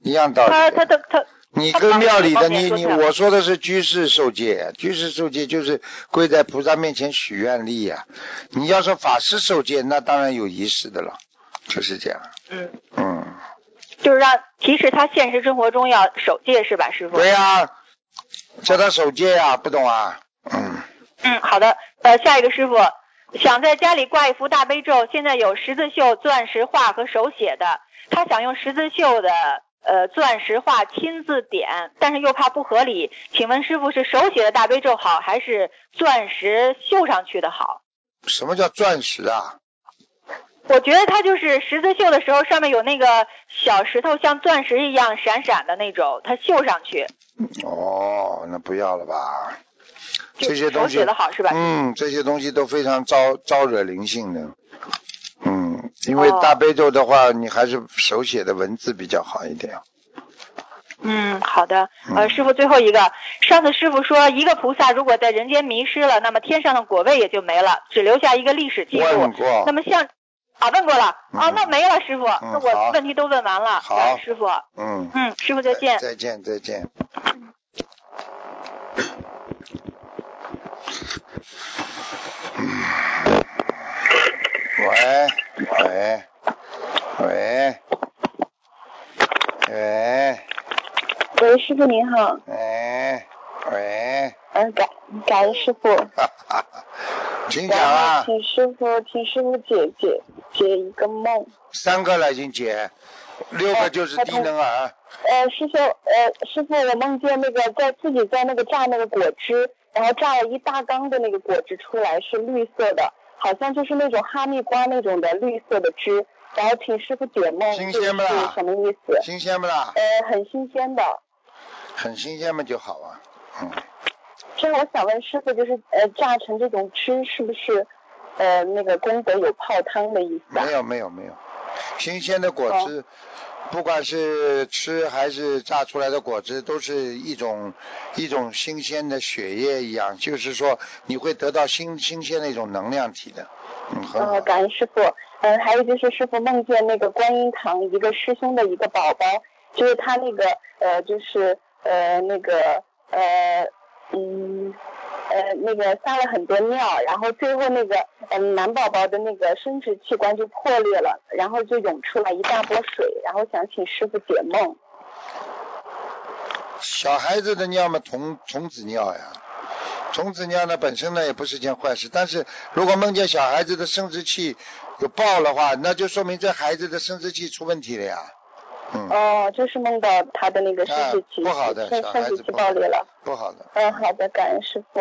[SPEAKER 1] 一样道理。
[SPEAKER 3] 他他他他
[SPEAKER 1] 你跟庙里的你你我说的是居士受戒，居士受戒就是跪在菩萨面前许愿力呀、你要说法师受戒，那当然有仪式的了，就是这样。
[SPEAKER 3] 嗯，
[SPEAKER 1] 嗯，
[SPEAKER 3] 就是让提示他现实生活中要守戒是吧，师傅？
[SPEAKER 1] 对呀、叫他守戒呀、不懂啊？嗯，
[SPEAKER 3] 嗯，好的。呃，下一个师傅想在家里挂一幅大悲咒，现在有十字绣、钻石画和手写的，他想用十字绣的呃钻石画亲自点，但是又怕不合理，请问师傅是手写的大悲咒好，还是钻石绣上去的好？
[SPEAKER 1] 什么叫钻石啊？
[SPEAKER 3] 我觉得它就是十字绣的时候，上面有那个小石头，像钻石一样闪闪的那种，它绣上去，
[SPEAKER 1] 哦，那不要了吧？这些东西
[SPEAKER 3] 写的好是吧？
[SPEAKER 1] 嗯，这些东西都非常招招惹灵性的。嗯，因为
[SPEAKER 3] 哦
[SPEAKER 1] 大悲咒的话，你还是手写的文字比较好一点。
[SPEAKER 3] 嗯，好的。呃，
[SPEAKER 1] 嗯
[SPEAKER 3] 师傅最后一个，上次师傅说，一个菩萨如果在人间迷失了，那么天上的果位也就没了，只留下一个历史记录。那么像啊，问过了。啊，
[SPEAKER 1] 嗯。
[SPEAKER 3] 那没了，师傅，那
[SPEAKER 1] 好。
[SPEAKER 3] 我问题都问完了，
[SPEAKER 1] 好。
[SPEAKER 3] 师傅。
[SPEAKER 1] 嗯，
[SPEAKER 3] 嗯，师傅再见。
[SPEAKER 1] 再见，再见。喂喂喂喂。
[SPEAKER 4] 喂，师傅您好，
[SPEAKER 1] 喂喂，
[SPEAKER 4] 嗯，感感恩师傅，
[SPEAKER 1] 请讲啊，
[SPEAKER 4] 请师傅请师傅解解解一个梦，
[SPEAKER 1] 三个了已经解，六个就是低能儿，
[SPEAKER 4] 呃，师傅，呃，师傅，我梦见那个在自己在那个榨那个果汁，然后榨了一大缸的那个果汁出来，是绿色的，好像就是那种哈密瓜那种的绿色的汁，然后请师傅解梦，
[SPEAKER 1] 新鲜不啦？
[SPEAKER 4] 什么意思？
[SPEAKER 1] 新鲜不啦？
[SPEAKER 4] 呃，很新鲜的。
[SPEAKER 1] 很新鲜嘛就好啊，嗯，
[SPEAKER 4] 这我想问师傅，就是呃榨成这种汁是不是呃那个功德有泡汤的意思啊？
[SPEAKER 1] 没有没有没有，新鲜的果汁，不管是吃还是榨出来的果汁，都是一种一种新鲜的血液一样，就是说你会得到新新鲜的一种能量体的，嗯，很好
[SPEAKER 4] 呃，。感恩师傅。嗯、还有就是师傅梦见那个观音堂一个师兄的一个宝宝，就是他那个呃，就是呃那个呃嗯呃那个撒了很多尿，然后最后那个嗯、男宝宝的那个生殖器官就破裂了，然后就涌出来一大波水，然后想请师傅解梦。
[SPEAKER 1] 小孩子的尿嘛，童童子尿呀。童子尿呢，本身呢也不是件坏事，但是如果梦见小孩子的生殖器有爆的话，那就说明这孩子的生殖器出问题了呀。嗯，
[SPEAKER 4] 哦，就是梦到他的那个生殖器、
[SPEAKER 1] 啊不好的
[SPEAKER 4] 生
[SPEAKER 1] 小孩
[SPEAKER 4] 生殖器
[SPEAKER 1] 子不好
[SPEAKER 4] 爆裂了。
[SPEAKER 1] 不好的。
[SPEAKER 4] 嗯，好的，感恩师傅。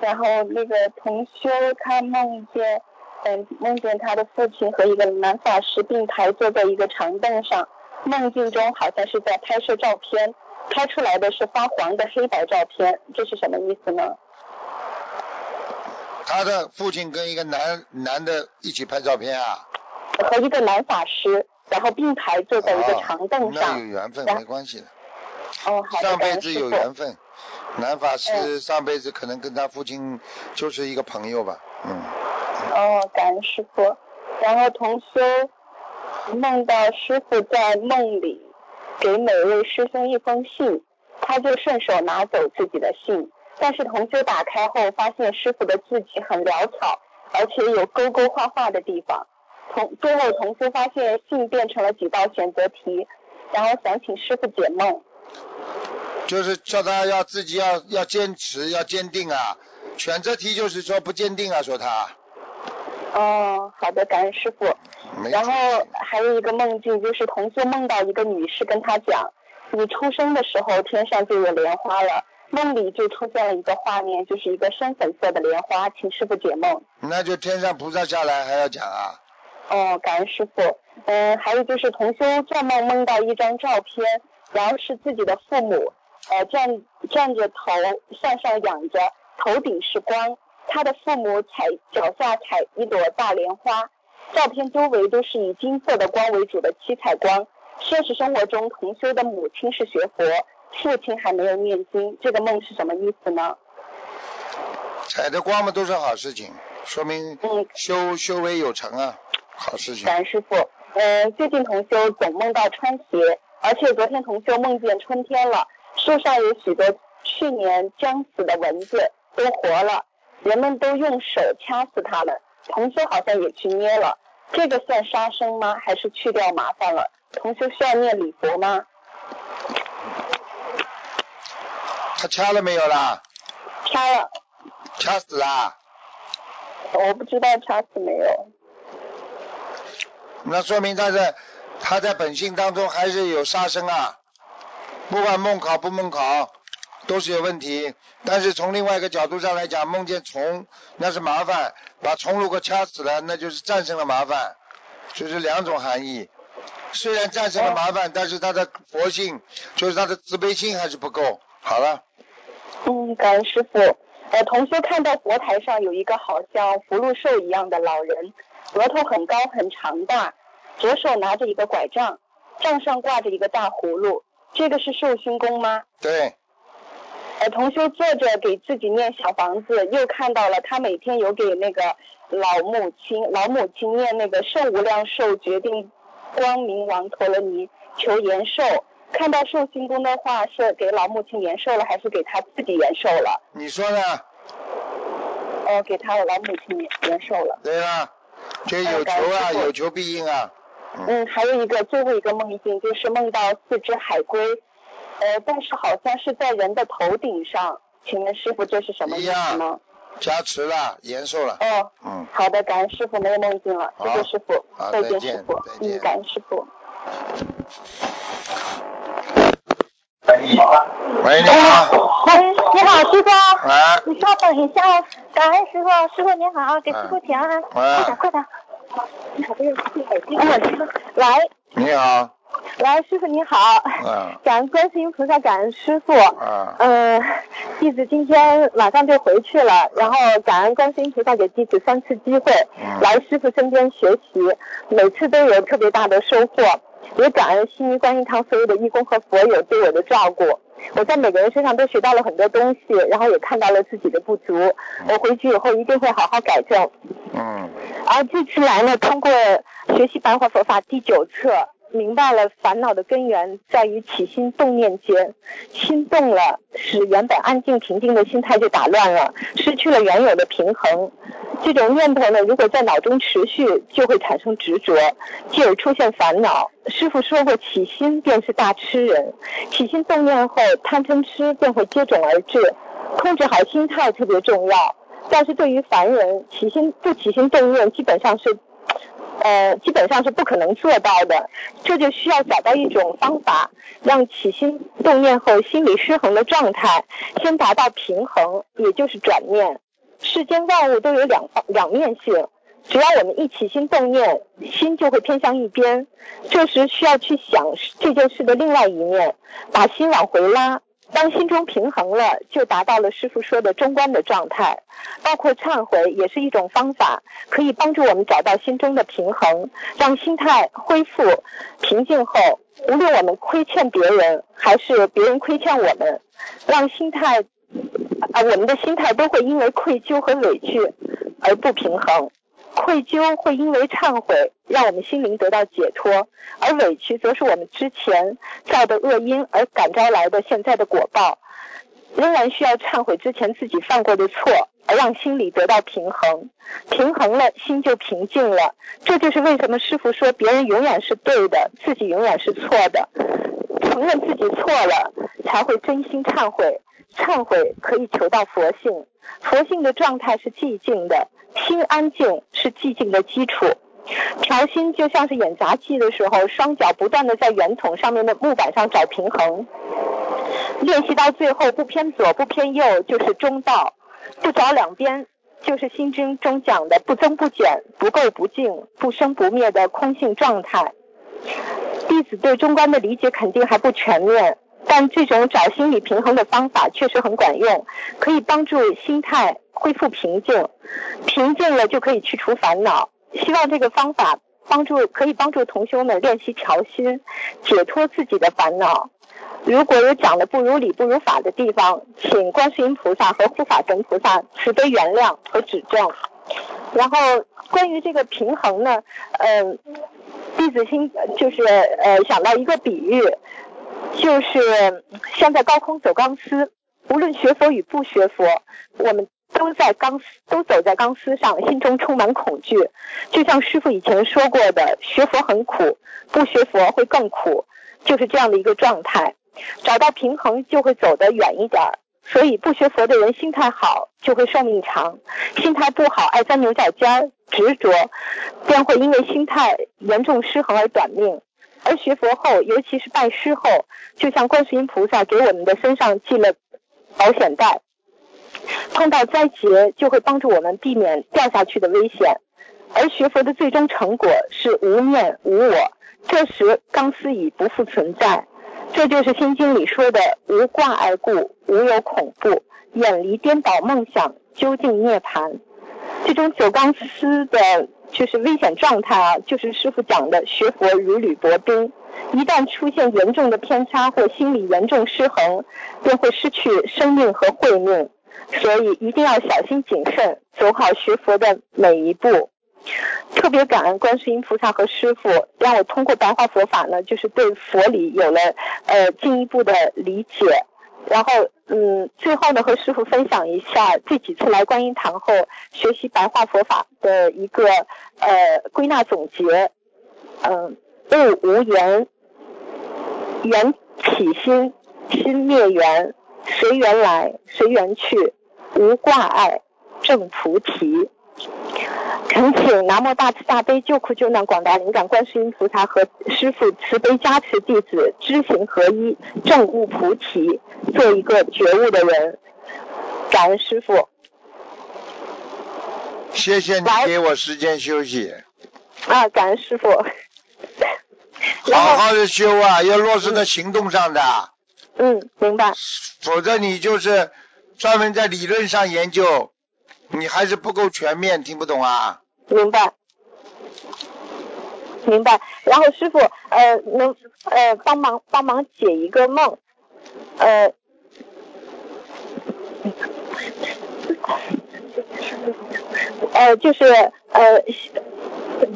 [SPEAKER 4] 然后那个同修他梦见，嗯，梦见他的父亲和一个男法师并排坐在一个长凳上，梦境中好像是在拍摄照片，拍出来的是发黄的黑白照片，这是什么意思呢？
[SPEAKER 1] 他的父亲跟一个男男的一起拍照片啊。
[SPEAKER 4] 和一个男法师，然后并排坐在一个
[SPEAKER 1] 哦
[SPEAKER 4] 长凳
[SPEAKER 1] 那
[SPEAKER 4] 上。
[SPEAKER 1] 有缘分，没关系的。
[SPEAKER 4] 哦，好的，
[SPEAKER 1] 上辈子。有缘分，男法师
[SPEAKER 4] 嗯
[SPEAKER 1] 上辈子可能跟他父亲就是一个朋友吧，嗯，
[SPEAKER 4] 哦，感恩师傅。然后同修梦到师傅在梦里给每位师兄一封信，他就顺手拿走自己的信，但是同修打开后发现师傅的字迹很潦草，而且有勾勾画画的地方。同最后同事发现信变成了几道选择题，然后想请师傅解梦。
[SPEAKER 1] 就是叫他要自己要要坚持要坚定啊，选择题就是说不坚定啊，说他
[SPEAKER 4] 哦，好的，感恩师傅。然后还有一个梦境，就是同修梦到一个女士跟他讲，你出生的时候天上就有莲花了。梦里就出现了一个画面，就是一个深粉色的莲花，请师傅解梦。
[SPEAKER 1] 那就天上菩萨下来还要讲啊，
[SPEAKER 4] 哦，感恩师傅。嗯，还有就是同修做梦梦到一张照片，然后是自己的父母，呃站站着头向上仰着，头顶是光，他的父母踩脚下踩一朵大莲花，照片周围都是以金色的光为主的七彩光。现实生活中，同修的母亲是学佛，父亲还没有念经，这个梦是什么意思呢？
[SPEAKER 1] 踩的光嘛都是好事情，说明
[SPEAKER 4] 嗯，
[SPEAKER 1] 修修为有成啊，好事情
[SPEAKER 4] 感。恩师傅。嗯，最近同修总梦到穿鞋，而且昨天同修梦见春天了，树上有许多去年将死的蚊子都活了，人们都用手掐死它们，同修好像也去捏了，这个算杀生吗？还是去掉麻烦了？同修需要念礼佛吗？
[SPEAKER 1] 他掐了没有啦？
[SPEAKER 4] 掐了，
[SPEAKER 1] 掐死啦？
[SPEAKER 4] 我不知道掐死没有。
[SPEAKER 1] 那说明他在他在本性当中还是有杀生啊，不管梦考不梦考都是有问题。但是从另外一个角度上来讲，梦见虫那是麻烦，把虫如果掐死了，那就是战胜了麻烦，就是两种含义。虽然战胜了麻烦，但是他的佛性，就是他的慈悲心还是不够。好了，
[SPEAKER 4] 嗯，感恩师傅。呃，同修看到佛台上有一个好像福禄寿一样的老人，额头很高很长大，左手拿着一个拐杖，杖上挂着一个大葫芦，这个是寿星公吗？
[SPEAKER 1] 对，
[SPEAKER 4] 呃，同修坐着给自己念小房子，又看到了他每天有给那个老母亲老母亲念那个圣无量寿决定光明王陀罗尼求延寿。看到寿星公的话是给老母亲延寿了，还是给他自己延寿了？
[SPEAKER 1] 你说呢？
[SPEAKER 4] 哦，给他老母亲延寿了。
[SPEAKER 1] 对了，这有求啊，有求必应啊。
[SPEAKER 4] 嗯，还有一个最后一个梦境，就是梦到四只海龟，呃，但是好像是在人的头顶上，请问师傅这是什么意思呢？
[SPEAKER 1] 加持了，延寿了。
[SPEAKER 4] 哦，
[SPEAKER 1] 嗯，
[SPEAKER 4] 好的，感恩师傅，没有梦境了，谢谢师傅
[SPEAKER 1] 好，
[SPEAKER 4] 再见师傅，嗯，感恩师傅。
[SPEAKER 1] 喂，你好。
[SPEAKER 5] 喂，你好，师傅。
[SPEAKER 1] 喂，
[SPEAKER 5] 你稍等一下，感恩师傅，师傅你好，给师傅请安。
[SPEAKER 1] 喂
[SPEAKER 5] 快点，快点。你好，师傅，喂，
[SPEAKER 1] 你好。
[SPEAKER 5] 来，师傅你好。
[SPEAKER 1] 嗯
[SPEAKER 5] 感恩观世音菩萨，感恩师傅。
[SPEAKER 1] 啊，
[SPEAKER 5] 嗯，弟子今天马上就回去了，然后感恩观世音菩萨给弟子三次机会
[SPEAKER 1] 嗯
[SPEAKER 5] 来师傅身边学习，每次都有特别大的收获，也感恩悉尼观音堂所有的义工和佛友对我的照顾。我在每个人身上都学到了很多东西，然后也看到了自己的不足，我回去以后一定会好好改正。
[SPEAKER 1] 嗯，
[SPEAKER 5] 而这次来呢，通过学习白话佛法第九册，明白了烦恼的根源在于起心动念间，心动了，使原本安静平静的心态就打乱了，失去了原有的平衡。这种念头呢，如果在脑中持续，就会产生执着，继而出现烦恼。师傅说过，起心便是大痴人，起心动念后，贪嗔痴便会接踵而至。控制好心态特别重要。但是对于凡人，起心不起心动念，基本上是，呃，基本上是不可能做到的。这就需要找到一种方法，让起心动念后心理失衡的状态先达到平衡，也就是转念。世间万物都有两两面性，只要我们一起心动念，心就会偏向一边。这时需要去想这件事的另外一面，把心往回拉。当心中平衡了，就达到了师傅说的中观的状态。包括忏悔也是一种方法，可以帮助我们找到心中的平衡，让心态恢复平静后，无论我们亏欠别人，还是别人亏欠我们，让心态啊，我们的心态都会因为愧疚和委屈而不平衡。愧疚会因为忏悔让我们心灵得到解脱，而委屈则是我们之前造的恶因而感召来的现在的果报。仍然需要忏悔之前自己犯过的错，而让心里得到平衡。平衡了，心就平静了。这就是为什么师傅说别人永远是对的，自己永远是错的。承认自己错了，才会真心忏悔。忏悔可以求到佛性，佛性的状态是寂静的，心安静是寂静的基础。调心就像是演杂技的时候，双脚不断的在圆筒上面的木板上找平衡。练习到最后不偏左不偏右就是中道，不着两边就是心经中讲的不增不减、不垢不净、不生不灭的空性状态。弟子对中观的理解肯定还不全面，但这种找心理平衡的方法确实很管用，可以帮助心态恢复平静，平静了就可以去除烦恼。希望这个方法帮助可以帮助同修们练习调心，解脱自己的烦恼。如果有讲的不如理不如法的地方，请观世音菩萨和护法神菩萨慈悲原谅和指正。然后关于这个平衡呢，嗯、弟子心就是呃想到一个比喻，就是像在高空走钢丝，无论学佛与不学佛，我们都在钢丝，都走在钢丝上，心中充满恐惧。就像师傅以前说过的，学佛很苦，不学佛会更苦，就是这样的一个状态。找到平衡，就会走得远一点儿。所以不学佛的人心态好，就会寿命长；心态不好，爱钻牛角尖儿、执着，便会因为心态严重失衡而短命。而学佛后，尤其是拜师后，就像观世音菩萨给我们的身上系了保险带，碰到灾劫就会帮助我们避免掉下去的危险。而学佛的最终成果是无念无我，这时钢丝已不复存在。这就是心经里说的无挂碍故，无有恐怖，远离颠倒梦想，究竟涅槃。这种走钢丝的。就是危险状态啊，就是师傅讲的学佛如履薄冰，一旦出现严重的偏差或心理严重失衡，便会失去生命和慧命，所以一定要小心谨慎，走好学佛的每一步。特别感恩观世音菩萨和师傅，让我通过白话佛法呢，就是对佛理有了呃进一步的理解。然后，嗯，最后呢，和师傅分享一下这几次来观音堂后学习白话佛法的一个呃归纳总结。嗯，物无缘，缘起心，心灭缘，随缘来，随缘去，无挂碍，正菩提。恳请南无大慈大悲救苦救难广大灵感观世音菩萨和师父慈悲加持弟子知行合一正悟菩提，做一个觉悟的人。感恩师父。
[SPEAKER 1] 谢谢你给我时间休息。
[SPEAKER 5] 啊，感恩师父。
[SPEAKER 1] 好好的修啊，要落实在行动上的。
[SPEAKER 5] 嗯，明白。
[SPEAKER 1] 否则你就是专门在理论上研究，你还是不够全面，听不懂啊。
[SPEAKER 5] 明白，明白。然后师傅，呃，能呃帮忙帮忙解一个梦，呃，呃，就是呃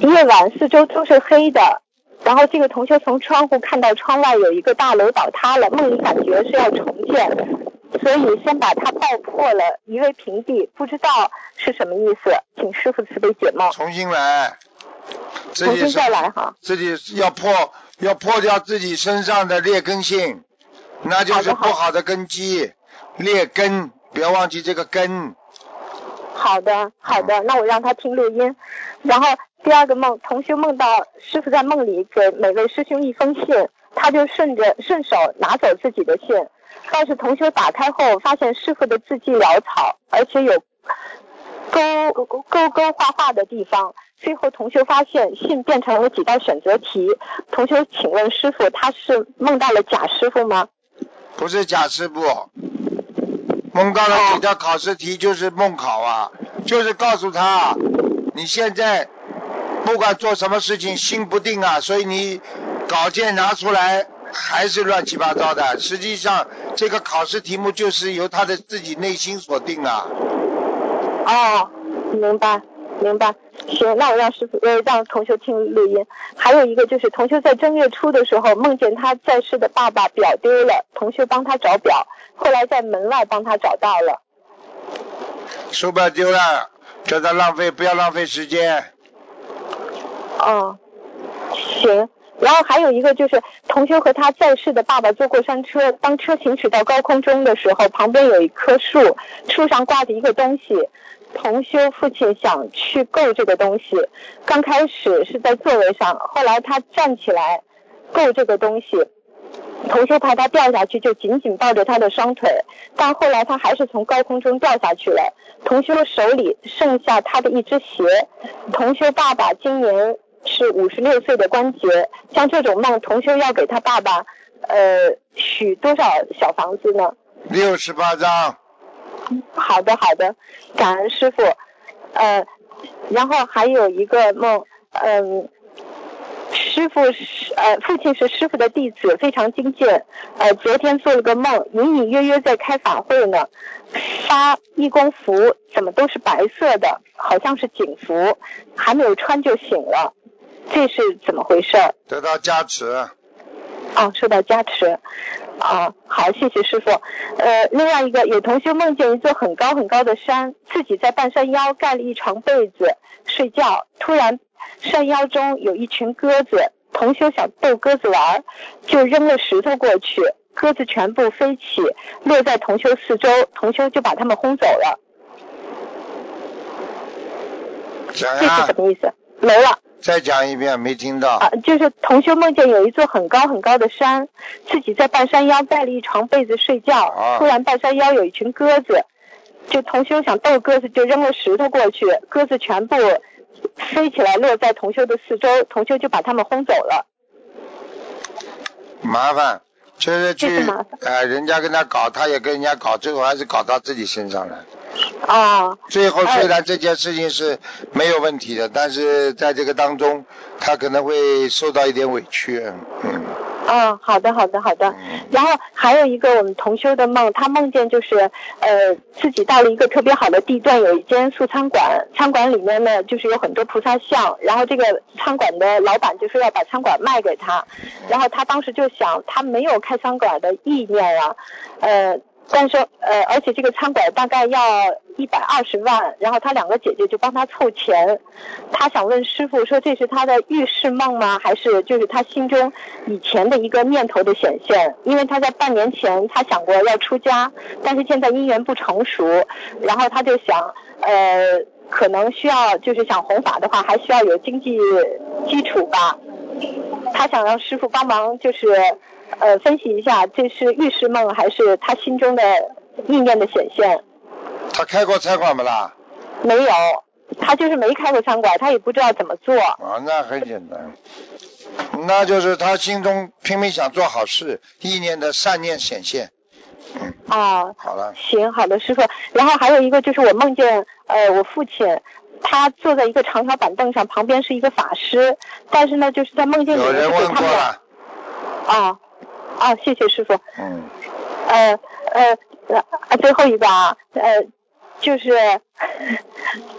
[SPEAKER 5] 夜晚四周都是黑的，然后这个同学从窗户看到窗外有一个大楼倒塌了，梦里感觉是要重建。所以先把它爆破了，夷为平地，不知道是什么意思，请师傅慈悲解梦。
[SPEAKER 1] 重新来，
[SPEAKER 5] 重新再来哈。
[SPEAKER 1] 自己要破，要破掉自己身上的劣根性，那就是不好的根基，劣根，不要忘记这个根。
[SPEAKER 5] 好的，好的，那我让他听录音。然后第二个梦，同学梦到师傅在梦里给每位师兄一封信，他就顺着顺手拿走自己的信。但是同修打开后，发现师傅的字迹潦草，而且有勾勾勾画画的地方。最后同修发现信变成了几道选择题。同修，请问师傅，他是梦到了假师傅吗？
[SPEAKER 1] 不是假师傅，梦到了几道考试题就是梦考啊，就是告诉他你现在不管做什么事情心不定啊，所以你稿件拿出来。还是乱七八糟的。实际上，这个考试题目就是由他的自己内心所定啊。
[SPEAKER 5] 哦，明白，明白。行，那我让师傅呃让同学听录音。还有一个就是，同学在正月初的时候梦见他在世的爸爸表丢了，同学帮他找表，后来在门外帮他找到了。
[SPEAKER 1] 手表丢了，叫他浪费，不要浪费时间。
[SPEAKER 5] 哦，行。然后还有一个就是，同修和他在世的爸爸坐过山车，当车行驶到高空中的时候，旁边有一棵树，树上挂着一个东西。同修父亲想去够这个东西，刚开始是在座位上，后来他站起来够这个东西，同修怕他掉下去，就紧紧抱着他的双腿，但后来他还是从高空中掉下去了。同修手里剩下他的一只鞋。同修爸爸今年。是五十六岁的关节，像这种梦，同修要给他爸爸，呃，许多少小房子呢？
[SPEAKER 1] 六十八张。
[SPEAKER 5] 好的，好的，感恩师傅。呃，然后还有一个梦，嗯，师傅是呃，父亲是师傅的弟子，非常精进。呃，昨天做了个梦，隐隐约约在开法会呢，发义工服，怎么都是白色的，好像是警服，还没有穿就醒了。这是怎么回事？
[SPEAKER 1] 得到加持。
[SPEAKER 5] 哦，受到加持。啊，好，谢谢师傅。呃，另外一个有同学梦见一座很高很高的山，自己在半山腰盖了一床被子睡觉，突然山腰中有一群鸽子，同修想逗鸽子玩，就扔了石头过去，鸽子全部飞起，落在同修四周，同修就把它们轰走了。
[SPEAKER 1] 讲
[SPEAKER 5] 这是什，么意思？没了。
[SPEAKER 1] 再讲一遍，没听到。
[SPEAKER 5] 啊，就是同修梦见有一座很高很高的山，自己在半山腰盖了一床被子睡觉，
[SPEAKER 1] 啊
[SPEAKER 5] 突然半山腰有一群鸽子，就同修想逗鸽子，就扔了石头过去，鸽子全部飞起来落在同修的四周，同修就把他们轰走了。
[SPEAKER 1] 麻烦，就是去呃，人家跟他搞，他也跟人家搞，最后还是搞到自己身上来。
[SPEAKER 5] 啊，
[SPEAKER 1] 最后虽然这件事情是没有问题的，但是在这个当中，他可能会受到一点委屈。嗯
[SPEAKER 5] 嗯，好的，好的，好的。
[SPEAKER 1] 嗯
[SPEAKER 5] 然后还有一个我们同修的梦，他梦见就是呃自己到了一个特别好的地段，有一间素餐馆，餐馆里面呢就是有很多菩萨像，然后这个餐馆的老板就说要把餐馆卖给他，然后他当时就想他没有开餐馆的意念啊，呃。但是呃，而且这个餐馆大概要一百二十万，然后他两个姐姐就帮他凑钱。他想问师傅说这是他的预示梦吗？还是就是他心中以前的一个念头的显现？因为他在半年前他想过要出家，但是现在姻缘不成熟，然后他就想呃，可能需要就是想弘法的话，还需要有经济基础吧。他想让师傅帮忙，就是呃分析一下，这是预示梦还是他心中的意念的显现？
[SPEAKER 1] 他开过餐馆不啦？
[SPEAKER 5] 没有，他就是没开过餐馆，他也不知道怎么做。
[SPEAKER 1] 啊，那很简单，那就是他心中拼命想做好事，意念的善念显现。嗯，
[SPEAKER 5] 哦，
[SPEAKER 1] 好了，
[SPEAKER 5] 行，好的，师傅。然后还有一个就是我梦见呃我父亲。他坐在一个长条板凳上，旁边是一个法师，但是呢，就是在梦境里
[SPEAKER 1] 有人
[SPEAKER 5] 面是给他们
[SPEAKER 1] 问过了，
[SPEAKER 5] 啊啊，谢谢师傅。
[SPEAKER 1] 嗯，
[SPEAKER 5] 呃呃呃，最后一个啊，呃，就是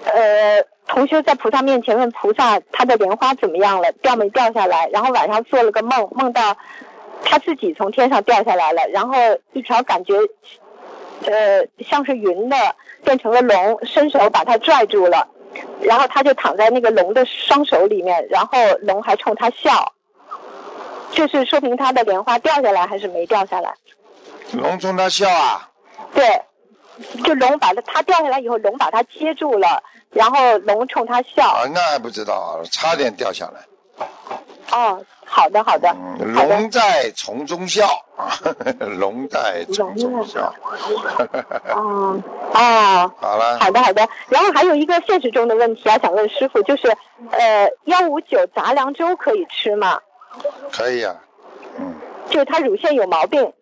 [SPEAKER 5] 呃，同修在菩萨面前问菩萨他的莲花怎么样了，掉没掉下来？然后晚上做了个梦，梦到他自己从天上掉下来了，然后一条感觉呃像是云的变成了龙，伸手把他拽住了，然后他就躺在那个龙的双手里面，然后龙还冲他笑。这是说明他的莲花掉下来还是没掉下来？
[SPEAKER 1] 龙冲他笑啊，
[SPEAKER 5] 对，就龙把它他掉下来以后，龙把它接住了，然后龙冲他笑。
[SPEAKER 1] 啊，那还不知道啊，差点掉下来。
[SPEAKER 5] 哦，好的 好的，
[SPEAKER 1] 嗯，龙在丛中笑，龙在丛中笑。
[SPEAKER 5] 哦哦，
[SPEAKER 1] 好了，
[SPEAKER 5] 好的好的。然后还有一个现实中的问题啊，想问师傅，就是呃幺五九杂粮粥可以吃吗？
[SPEAKER 1] 可以啊，嗯，
[SPEAKER 5] 就是他乳腺有毛病。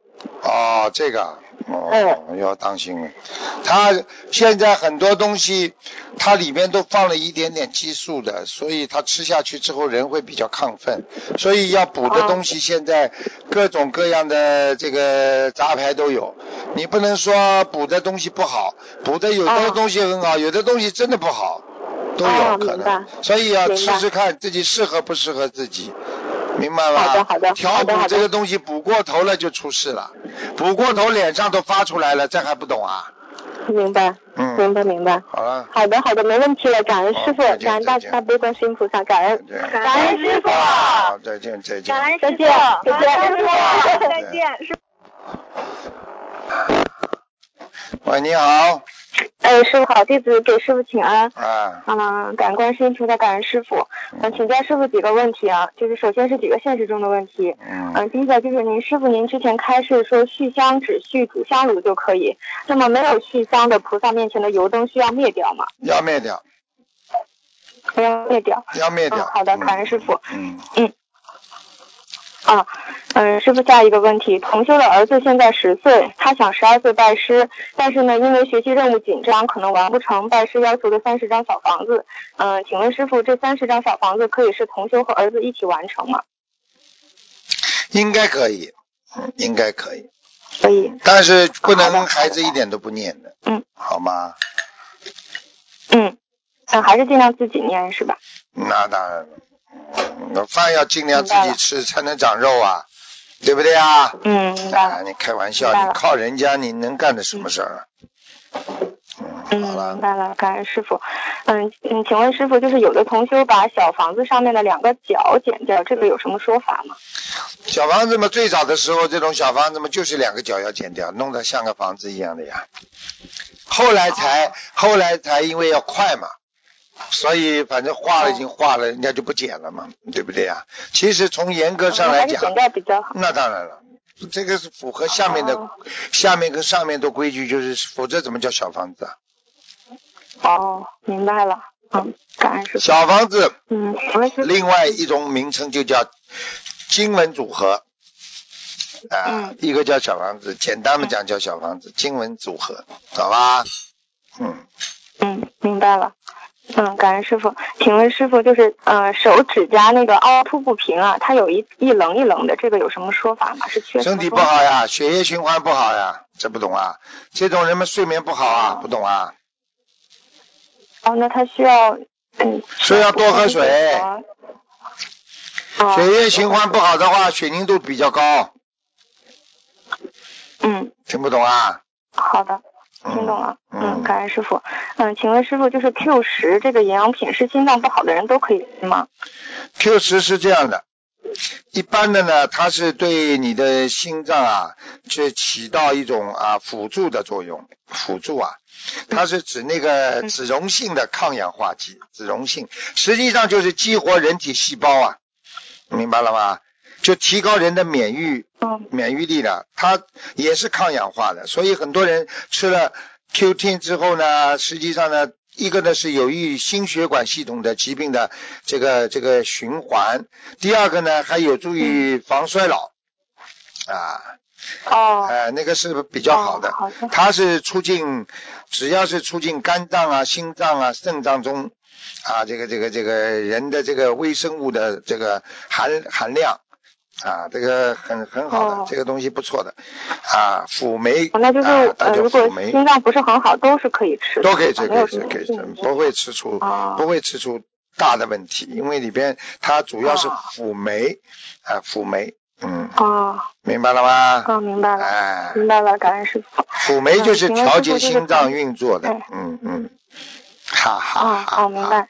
[SPEAKER 1] 哦，这个啊，哦，
[SPEAKER 5] 嗯
[SPEAKER 1] 要当心了。它现在很多东西，它里面都放了一点点激素的，所以它吃下去之后人会比较亢奋，所以要补的东西现在各种各样的这个杂牌都有。你不能说补的东西不好，补的有的
[SPEAKER 5] 哦
[SPEAKER 1] 东西很好，有的东西真的不好，都有可能。所以要
[SPEAKER 5] 明白
[SPEAKER 1] 试试看自己适合不适合自己。明白吧？
[SPEAKER 5] 好的好的
[SPEAKER 1] 调
[SPEAKER 5] 好的好的
[SPEAKER 1] 补这个东西补过头了就出事了，补过头脸上都发出来了，这还不懂啊？
[SPEAKER 5] 明白，
[SPEAKER 1] 嗯
[SPEAKER 5] 明白明白。
[SPEAKER 1] 好了，
[SPEAKER 5] 好的好的，没问题了，感恩师傅感恩大大悲观世音菩萨，感恩。感恩师傅
[SPEAKER 1] 好，再见再见。
[SPEAKER 3] 感恩师
[SPEAKER 5] 再见
[SPEAKER 3] 傅，
[SPEAKER 5] 再见
[SPEAKER 3] 师傅，
[SPEAKER 1] 再
[SPEAKER 3] 再见，师
[SPEAKER 1] 喂，你好，
[SPEAKER 5] 哎，师傅好，弟子给师傅请安。
[SPEAKER 1] 啊，
[SPEAKER 5] 嗯，感恩观世音菩萨，感恩师傅。嗯，请教师傅几个问题啊，就是首先是几个现实中的问题。
[SPEAKER 1] 嗯，
[SPEAKER 5] 嗯，第一个就是您师傅您之前开示说续香只续主香炉就可以，那么没有续香的菩萨面前的油灯需要灭掉吗？
[SPEAKER 1] 要灭掉，
[SPEAKER 5] 要灭掉。嗯，
[SPEAKER 1] 要灭掉。
[SPEAKER 5] 好的，感恩师傅。
[SPEAKER 1] 嗯嗯，
[SPEAKER 5] 啊，嗯，师傅，下一个问题，同修的儿子现在十岁，他想十二岁拜师，但是呢，因为学习任务紧张，可能完不成拜师要求的三十张小房子。嗯，请问师傅，这三十张小房子可以是同修和儿子一起完成吗？
[SPEAKER 1] 应该可以，嗯，应该可以，
[SPEAKER 5] 可以。
[SPEAKER 1] 但是不能孩子一点都不念的，
[SPEAKER 5] 嗯，
[SPEAKER 1] 好吗？
[SPEAKER 5] 嗯，嗯，还是尽量自己念是吧？
[SPEAKER 1] 那当然了，嗯饭要尽量自己吃才能长肉啊，对不对啊？
[SPEAKER 6] 嗯，明白
[SPEAKER 1] 啊，你开玩笑，你靠人家你能干的什么事儿啊？
[SPEAKER 6] 嗯，明白了，感恩师傅。嗯嗯，请问师傅，就是有的同修把小房子上面的两个角剪掉，这个有什么说法吗？
[SPEAKER 1] 小房子嘛，最早的时候这种小房子嘛，就是两个角要剪掉，弄得像个房子一样的呀。后来才，后来才因为要快嘛，所以反正画了已经画了，人家就不剪了嘛，对不对呀？其实从严格上来讲，
[SPEAKER 6] 剪掉比较好。
[SPEAKER 1] 那当然了，这个是符合下面的、
[SPEAKER 6] 哦
[SPEAKER 1] 下面跟上面的规矩，就是否则怎么叫小房子啊？
[SPEAKER 6] 哦，明白了。嗯，感恩师。
[SPEAKER 1] 小房子
[SPEAKER 6] 嗯，
[SPEAKER 1] 另外一种名称就叫经文组合。啊，
[SPEAKER 6] 嗯
[SPEAKER 1] 一个叫小房子，简单的讲叫小房子，经文组合，知道吧？嗯，
[SPEAKER 6] 嗯，明白了。嗯，感恩师傅。请问师傅，就是呃手指甲那个凹凸不平啊，它有一一棱一棱的，这个有什么说法吗？是缺什么
[SPEAKER 1] 身体不好呀，血液循环不好呀，这不懂啊？这种人们睡眠不好啊，不懂啊？
[SPEAKER 6] 哦，那他需要嗯，
[SPEAKER 1] 需要多喝水血液循环不好的话，血凝度比较高，
[SPEAKER 6] 嗯，
[SPEAKER 1] 听不懂啊？
[SPEAKER 6] 好的，
[SPEAKER 1] 嗯
[SPEAKER 6] 听懂了。
[SPEAKER 1] 嗯
[SPEAKER 6] 嗯，感恩师傅。嗯，请问师傅，就是 Q 十这个营养品是心脏不好的人都可以吃吗
[SPEAKER 1] ？Q 十是这样的，一般的呢，它是对你的心脏啊，是起到一种啊辅助的作用，辅助啊，它是指那个
[SPEAKER 6] 嗯
[SPEAKER 1] 脂溶性的抗氧化剂，脂溶性实际上就是激活人体细胞啊，明白了吗？就提高人的免疫
[SPEAKER 6] 嗯
[SPEAKER 1] 免疫力的，它也是抗氧化的，所以很多人吃了 Q10 之后呢，实际上呢，一个呢是有益于心血管系统的疾病的这个这个循环，第二个呢还有助于防衰老，啊，
[SPEAKER 6] 哦，
[SPEAKER 1] 呃，那个是比较好的
[SPEAKER 6] 哦，好的。
[SPEAKER 1] 它是促进，只要是促进肝脏啊、心脏啊、肾脏中啊这个这个这个人的这个微生物的这个含含量。啊，这个很很好的，
[SPEAKER 6] 哦
[SPEAKER 1] 这个东西不错的，啊，辅酶，
[SPEAKER 6] 那就是、
[SPEAKER 1] 啊、它
[SPEAKER 6] 呃，
[SPEAKER 1] 叫
[SPEAKER 6] 如果
[SPEAKER 1] 辅酶，
[SPEAKER 6] 心脏不是很好，都是可以吃的，
[SPEAKER 1] 都可以吃，可以吃，可以吃不会吃出
[SPEAKER 6] 哦
[SPEAKER 1] 不会吃出大的问题，因为里边它主要是
[SPEAKER 6] 哦
[SPEAKER 1] 辅酶啊，辅酶，嗯，
[SPEAKER 6] 哦，
[SPEAKER 1] 明白了吗？
[SPEAKER 6] 哦，明白了，
[SPEAKER 1] 哎，
[SPEAKER 6] 明白了，感恩师傅。
[SPEAKER 1] 辅酶就是调节心脏运作的
[SPEAKER 6] 哎，
[SPEAKER 1] 嗯嗯，哈哈，
[SPEAKER 6] 哦，明，白。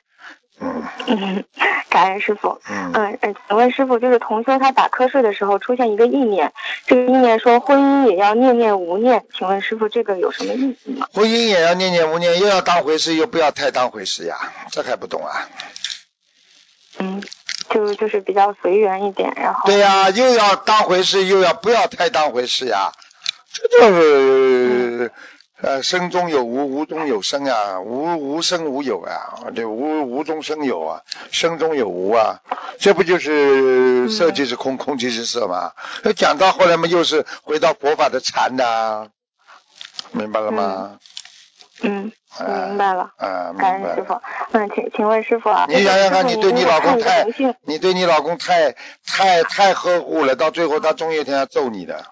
[SPEAKER 1] 嗯
[SPEAKER 6] 嗯，感恩师傅。
[SPEAKER 1] 嗯，
[SPEAKER 6] 嗯嗯，请问师傅，就是同修他打瞌睡的时候出现一个意念，这个意念说婚姻也要念念无念，请问师傅这个有什么意思吗？
[SPEAKER 1] 婚姻也要念念无念，又要当回事，又不要太当回事呀，这还不懂啊？
[SPEAKER 6] 嗯，就就是比较随缘一点，然后
[SPEAKER 1] 对呀、又要当回事，又要不要太当回事呀，这就是呃生中有无，无中有生啊，无无生无有啊，对，无无中生有啊，生中有无啊，这不就是色即是空，空即是色吗？那讲到后来嘛，又是回到佛法的禅呐、明白了吗？
[SPEAKER 6] 嗯，
[SPEAKER 1] 啊
[SPEAKER 6] 明白了。
[SPEAKER 1] 啊，明
[SPEAKER 6] 感恩师。傅，嗯，请请问师傅啊，
[SPEAKER 1] 你想想看，你对你老公太，你对你老公太太太呵护了，到最后他终有一天要揍你的，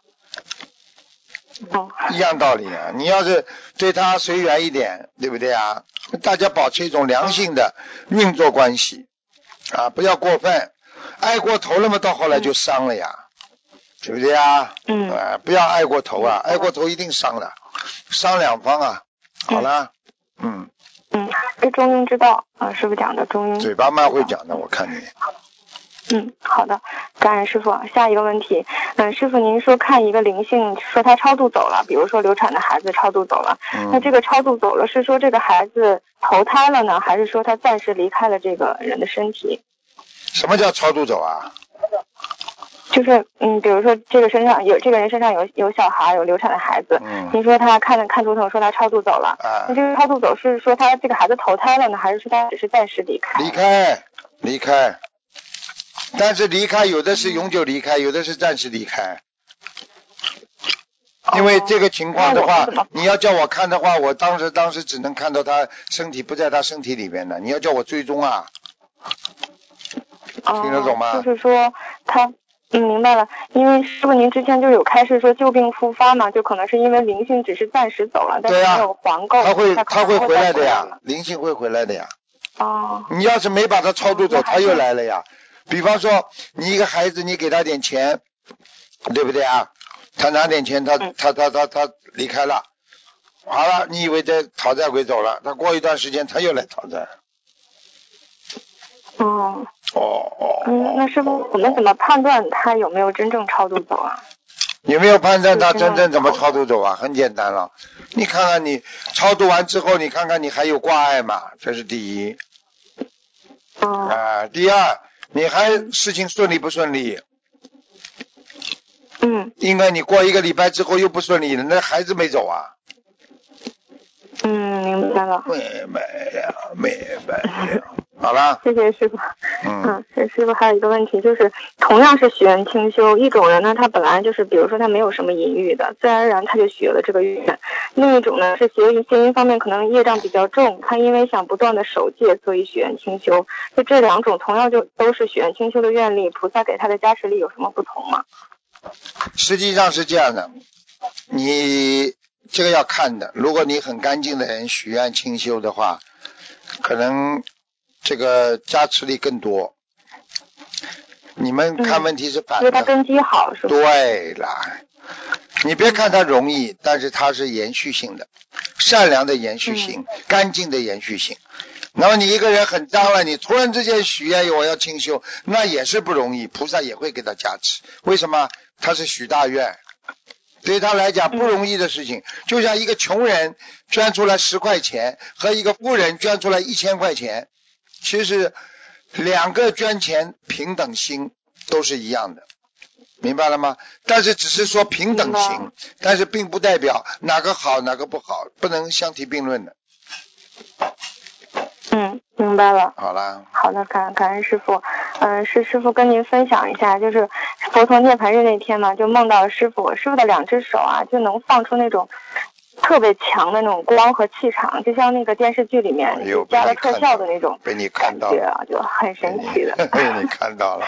[SPEAKER 6] 嗯
[SPEAKER 1] 一样道理啊。你要是对他随缘一点，对不对啊？大家保持一种良性的运作关系啊，不要过分，爱过头了嘛，到后来就伤了呀，对不对啊？
[SPEAKER 6] 嗯
[SPEAKER 1] 啊，不要爱过头啊，爱过头一定伤了，伤两方啊。好了，嗯，
[SPEAKER 6] 嗯，这中庸之道啊，师傅讲的中庸。
[SPEAKER 1] 嘴巴蛮会讲的，我看你。
[SPEAKER 6] 嗯，好的，感恩师傅。下一个问题，嗯，师傅您说看一个灵性，说他超度走了，比如说流产的孩子超度走了，那
[SPEAKER 1] 嗯，
[SPEAKER 6] 这个超度走了是说这个孩子投胎了呢，还是说他暂时离开了这个人的身体？
[SPEAKER 1] 什么叫超度走啊？
[SPEAKER 6] 就是嗯，比如说这个身上有这个人身上有有小孩，有流产的孩子，
[SPEAKER 1] 嗯
[SPEAKER 6] 您说他看看图腾说他超度走了，
[SPEAKER 1] 啊
[SPEAKER 6] 那，这个超度走是说他这个孩子投胎了呢，还是说他只是暂时离开？
[SPEAKER 1] 离开，离开。但是离开有的是永久离开，有的是暂时离开。因为这个情况的话你要叫我看的话，我当时当时只能看到他身体不在他身体里面的。你要叫我追踪啊，
[SPEAKER 6] 哦，
[SPEAKER 1] 听得懂吗
[SPEAKER 6] 就是说他，嗯，明白了。因为师傅您之前就有开示说旧病复发嘛，就可能是因为灵性只是暂时走了，但是没有还够，
[SPEAKER 1] 他会他会回来的呀，灵性会回来的呀。
[SPEAKER 6] 哦，
[SPEAKER 1] 你要是没把他超度走，他又来了呀。比方说，你一个孩子，你给他点钱，对不对啊？他拿点钱，他
[SPEAKER 6] 嗯
[SPEAKER 1] 他他他他离开了，好了，你以为这讨债鬼走了？他过一段时间他又来讨债。
[SPEAKER 6] 哦，
[SPEAKER 1] 哦哦。
[SPEAKER 6] 嗯，那师傅，我们怎么判断他有没有真正超度走啊？
[SPEAKER 1] 有没有判断他真正怎么超度走啊？很简单了，你看看你超度完之后，你看看你还有挂碍吗？这是第一
[SPEAKER 6] 哦，
[SPEAKER 1] 啊。第二，你还事情顺利不顺利？
[SPEAKER 6] 嗯
[SPEAKER 1] 应该你过一个礼拜之后又不顺利了，那孩子没走啊。
[SPEAKER 6] 嗯，明白了。
[SPEAKER 1] 明白了，明白了。好了，
[SPEAKER 6] 谢谢师傅。
[SPEAKER 1] 嗯，
[SPEAKER 6] 嗯，师师傅还有一个问题，就是同样是许愿清修，一种人呢，他本来就是，比如说他没有什么淫欲的，自然而然他就许了这个愿；另一种呢是邪淫邪淫方面可能业障比较重，他因为想不断的守戒，所以许愿清修。就这两种同样就都是许愿清修的愿力，菩萨给他的加持力有什么不同吗？
[SPEAKER 1] 实际上是这样的，你这个要看的。如果你很干净的人许愿清修的话，可能这个加持力更多。你们看问题是反的，
[SPEAKER 6] 因为他根基好，是吧？
[SPEAKER 1] 对啦。你别看它容易，但是它是延续性的，善良的延续性，干净的延续性。那么你一个人很脏了，你突然之间许愿我要清修，那也是不容易，菩萨也会给他加持。为什么？他是许大愿，对他来讲不容易的事情。就像一个穷人捐出来十块钱和一个富人捐出来一千块钱，其实两个捐钱平等心都是一样的。明白了吗？但是只是说平等
[SPEAKER 6] 明
[SPEAKER 1] 心，但是并不代表哪个好哪个不好，不能相提并论的。
[SPEAKER 6] 嗯，明白了。
[SPEAKER 1] 好啦，
[SPEAKER 6] 好的，感感恩师傅。嗯、是师傅跟您分享一下，就是佛陀涅槃日那天嘛，就梦到师傅，师傅的两只手啊，就能放出那种特别强的那种光和气场，就像那个电视剧里
[SPEAKER 1] 哎
[SPEAKER 6] 面
[SPEAKER 1] 呦
[SPEAKER 6] 加了特效的那种
[SPEAKER 1] 被你看
[SPEAKER 6] 感
[SPEAKER 1] 到了，
[SPEAKER 6] 觉啊，就很神奇的。
[SPEAKER 1] 被你看到了。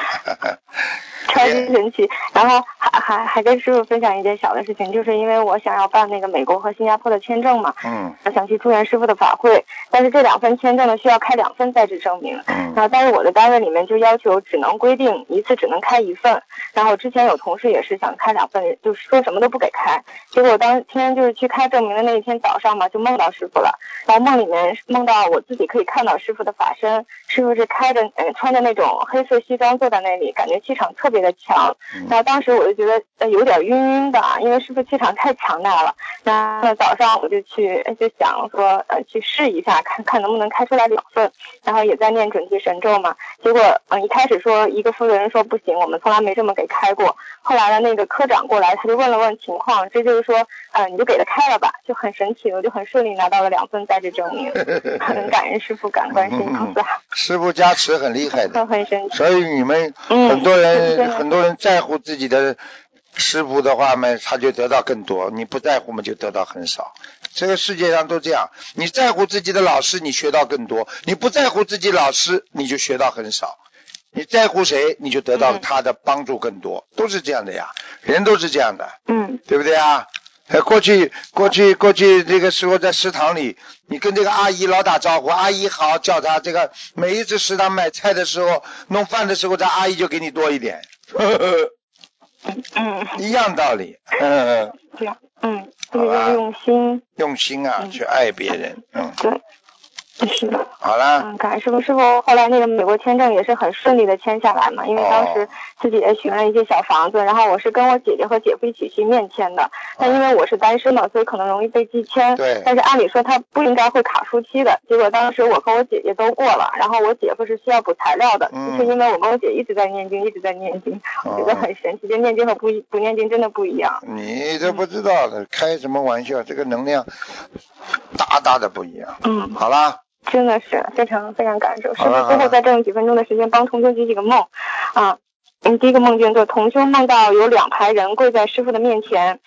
[SPEAKER 6] 超级神奇。然后还还还跟师傅分享一件小的事情，就是因为我想要办那个美国和新加坡的签证嘛，
[SPEAKER 1] 嗯
[SPEAKER 6] 我想去助愿师傅的法会，但是这两份签证呢需要开两份在职证明。
[SPEAKER 1] 嗯
[SPEAKER 6] 然后但是我的单位里面就要求只能规定一次只能开一份，然后之前有同事也是想开两份，就是说什么都不给开。结果当天就是去开证明的那一天早上嘛，就梦到师傅了，然后梦里面梦到我自己可以看到师傅的法身，师傅是开着呃穿着那种黑色西装坐在那里，感觉气场特别的强。
[SPEAKER 1] 嗯
[SPEAKER 6] 然后当时我就觉得呃有点晕晕的，因为师傅气场太强大了。然后早上我就去呃就想说呃去试一下，看看能不能开出来两份，然后也在念准提神咒嘛。结果嗯、呃一开始说一个负责人说不行，我们从来没这么给开过。后来呢那个科长过来，他就问了问情况，这就是说呃你就给他开了吧，就很神奇，我就很顺利拿到了两份在职证明，很感恩师傅，感恩观世音菩萨，
[SPEAKER 1] 师傅加持很厉害的，
[SPEAKER 6] 很很神奇。
[SPEAKER 1] 所以你们
[SPEAKER 6] 嗯
[SPEAKER 1] 很多
[SPEAKER 6] 是
[SPEAKER 1] 人、很多人在乎自己的师傅的话嘛，他就得到更多；你不在乎嘛，就得到很少。这个世界上都这样，你在乎自己的老师，你学到更多；你不在乎自己老师，你就学到很少。你在乎谁，你就得到
[SPEAKER 6] 嗯
[SPEAKER 1] 他的帮助更多，都是这样的呀，人都是这样的。
[SPEAKER 6] 嗯
[SPEAKER 1] 对不对啊？呃，过去过去过去这个时候在食堂里，你跟这个阿姨老打招呼，阿姨好，叫她这个每一次食堂买菜的时候，弄饭的时候，这阿姨就给你多一点，呵呵
[SPEAKER 6] 嗯，
[SPEAKER 1] 一样道理，嗯，
[SPEAKER 6] 这样嗯，这个用心，
[SPEAKER 1] 用心啊
[SPEAKER 6] 嗯。
[SPEAKER 1] 去爱别人，嗯，
[SPEAKER 6] 对。是的，
[SPEAKER 1] 好了，
[SPEAKER 6] 嗯，感恩师傅。师傅后来那个美国签证也是很顺利的签下来嘛，因为当时
[SPEAKER 1] 哦
[SPEAKER 6] 自己也许了一些小房子，然后我是跟我姐姐和姐夫一起去面签的，但因为我是单身嘛，所以可能容易被拒签。
[SPEAKER 1] 对
[SPEAKER 6] 但是按理说他不应该会卡书期的，结果当时我和我姐姐都过了，然后我姐夫是需要补材料的，
[SPEAKER 1] 嗯
[SPEAKER 6] 就是因为我跟我姐一直在念经，一直在念经，我觉得
[SPEAKER 1] 哦
[SPEAKER 6] 很神奇，就念经和不不念经真的不一样。
[SPEAKER 1] 你都不知道的，开什么玩笑？这个能量大大的不一样。
[SPEAKER 6] 嗯。
[SPEAKER 1] 好啦，
[SPEAKER 6] 真的是非常非常感受师傅。最后再用几分钟的时间帮同修解几个梦啊。嗯，第一个梦境就是同修梦到有两排人跪在师傅的面前，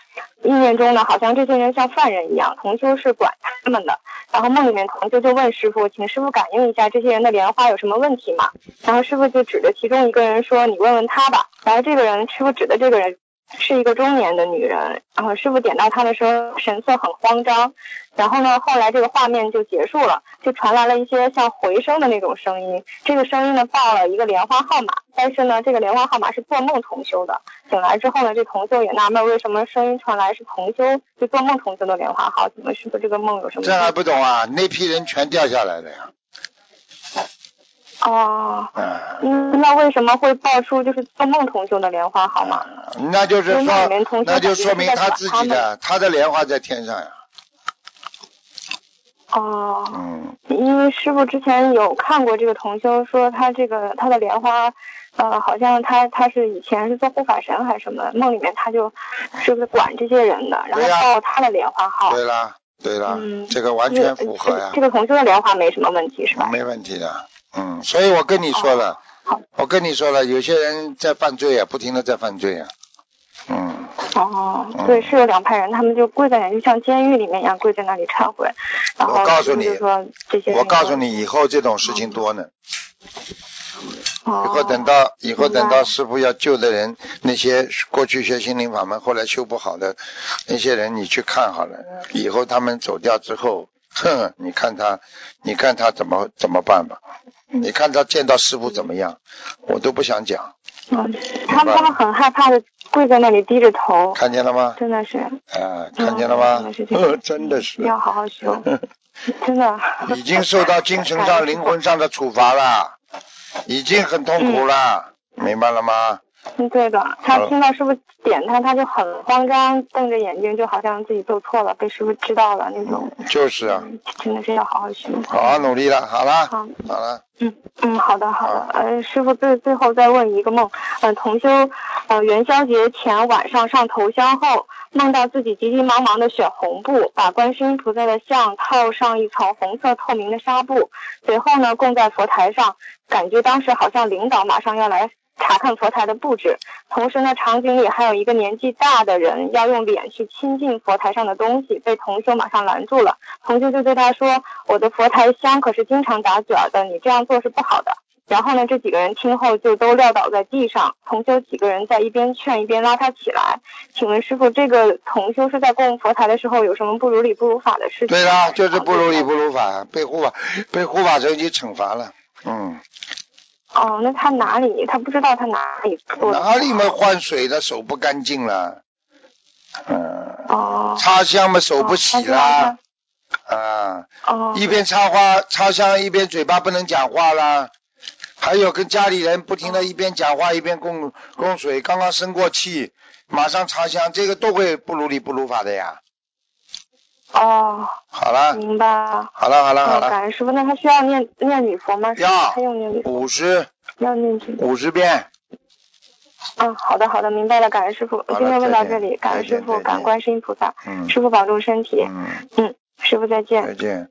[SPEAKER 6] 意念中呢，好像这些人像犯人一样，同修是管他们的。然后梦里面同修就问师傅，请师傅感应一下这些人的莲花有什么问题吗？然后师傅就指着其中一个人说，你问问他吧。然后这个人，师傅指的这个人是一个中年的女人，然后师傅点到她的时候神色很慌张，然后呢，后来这个画面就结束了，就传来了一些像回声的那种声音，这个声音呢报了一个莲花号码，但是呢，这个莲花号码是做梦同修的，醒来之后呢，这同修也纳闷为什么声音传来是同修就做梦同修的莲花号，怎么师傅这个梦有什么？
[SPEAKER 1] 这还不懂啊？那批人全掉下来了呀。
[SPEAKER 6] 哦，
[SPEAKER 1] 嗯，
[SPEAKER 6] 嗯，那为什么会爆出就是做梦同修的莲花号码？
[SPEAKER 1] 那就是说那就说明他自己的，他的莲花在天上呀。
[SPEAKER 6] 哦，
[SPEAKER 1] 嗯，
[SPEAKER 6] 因为师傅之前有看过这个同修，说他这个他的莲花，呃，好像他他是以前是做护法神还是什么，梦里面他就是不是管这些人的，然后报他的莲花号。
[SPEAKER 1] 对啦，对啦，
[SPEAKER 6] 嗯，
[SPEAKER 1] 这个完全符合呀
[SPEAKER 6] 这，个同修的莲花没什么问题是吧？
[SPEAKER 1] 没问题的。嗯，所以我跟你说了，
[SPEAKER 6] 好
[SPEAKER 1] 我跟你说了，有些人在犯罪啊，不停的在犯罪啊。嗯，
[SPEAKER 6] 哦
[SPEAKER 1] 嗯，
[SPEAKER 6] 对，是有两派人，他们就跪在那里，就像监狱里面一样跪在那里忏悔。然后
[SPEAKER 1] 我告诉你我告诉你，以后这种事情多呢。
[SPEAKER 6] 哦，
[SPEAKER 1] 以后等到以后等到师傅要救的人，那些过去学心灵法门后来修不好的那些人，你去看好了，以后他们走掉之后，哼，你看他，你看他怎么怎么办吧？你看他见到师傅怎么样？我都不想讲，
[SPEAKER 6] 嗯，他们他们很害怕的跪在那里低着头，
[SPEAKER 1] 看见了吗？
[SPEAKER 6] 真的是
[SPEAKER 1] 啊，看见了吗 真的是，
[SPEAKER 6] 要好好修，真的。
[SPEAKER 1] 已经受到精神上、灵魂上的处罚了，已经很痛苦了，明白了吗？
[SPEAKER 6] 嗯，对的，他听到师傅点他，他就很慌张，瞪着眼睛，就好像自己做错了，被师傅知道了那种。
[SPEAKER 1] 就是啊，
[SPEAKER 6] 嗯，真的是要好好学。
[SPEAKER 1] 好好努力了，好了，
[SPEAKER 6] 好
[SPEAKER 1] 好了。
[SPEAKER 6] 嗯嗯，好的好的
[SPEAKER 1] 好。
[SPEAKER 6] 呃，师傅最最后再问一个梦，呃，同修，呃，元宵节前晚上上头香后，梦到自己急急忙忙的选红布，把观世音菩萨的像套上一层红色透明的纱布，随后呢供在佛台上，感觉当时好像领导马上要来。查看佛台的布置，同时呢，场景里还有一个年纪大的人要用脸去亲近佛台上的东西，被同修马上拦住了。同修就对他说：“我的佛台香可是经常打卷儿的，你这样做是不好的。”然后呢，这几个人听后就都撂倒在地上，同修几个人在一边劝一边拉他起来。请问师傅，这个同修是在供佛台的时候有什么不如理不如法的事情？
[SPEAKER 1] 对啦，就是不如理不如法，被护法被护法神给惩罚了。嗯，
[SPEAKER 6] 哦，那他哪里？他不知道他哪里。
[SPEAKER 1] 哪里嘛换水的手不干净了？嗯，
[SPEAKER 6] 哦。
[SPEAKER 1] 插香嘛手不洗啦，啊，
[SPEAKER 6] 哦。
[SPEAKER 1] 一边插花插香一边嘴巴不能讲话啦。还有跟家里人不停的一边讲话一边供供水，刚刚生过气，马上插香，这个都会不如理不如法的呀。
[SPEAKER 6] 哦，
[SPEAKER 1] 好了，
[SPEAKER 6] 明白了。
[SPEAKER 1] 好了，好了，好
[SPEAKER 6] 嗯，
[SPEAKER 1] 了，
[SPEAKER 6] 感恩师傅，那他需要念念礼佛吗？
[SPEAKER 1] 要
[SPEAKER 6] 他用念礼佛，
[SPEAKER 1] 五十
[SPEAKER 6] 要念几？
[SPEAKER 1] 五十遍。
[SPEAKER 6] 嗯，好的好的，明白了，感恩师傅。今天问到这里，感恩师傅，感恩观世音菩萨，
[SPEAKER 1] 嗯
[SPEAKER 6] 师傅保重身体。
[SPEAKER 1] 嗯，
[SPEAKER 6] 嗯，师傅再见。
[SPEAKER 1] 再见。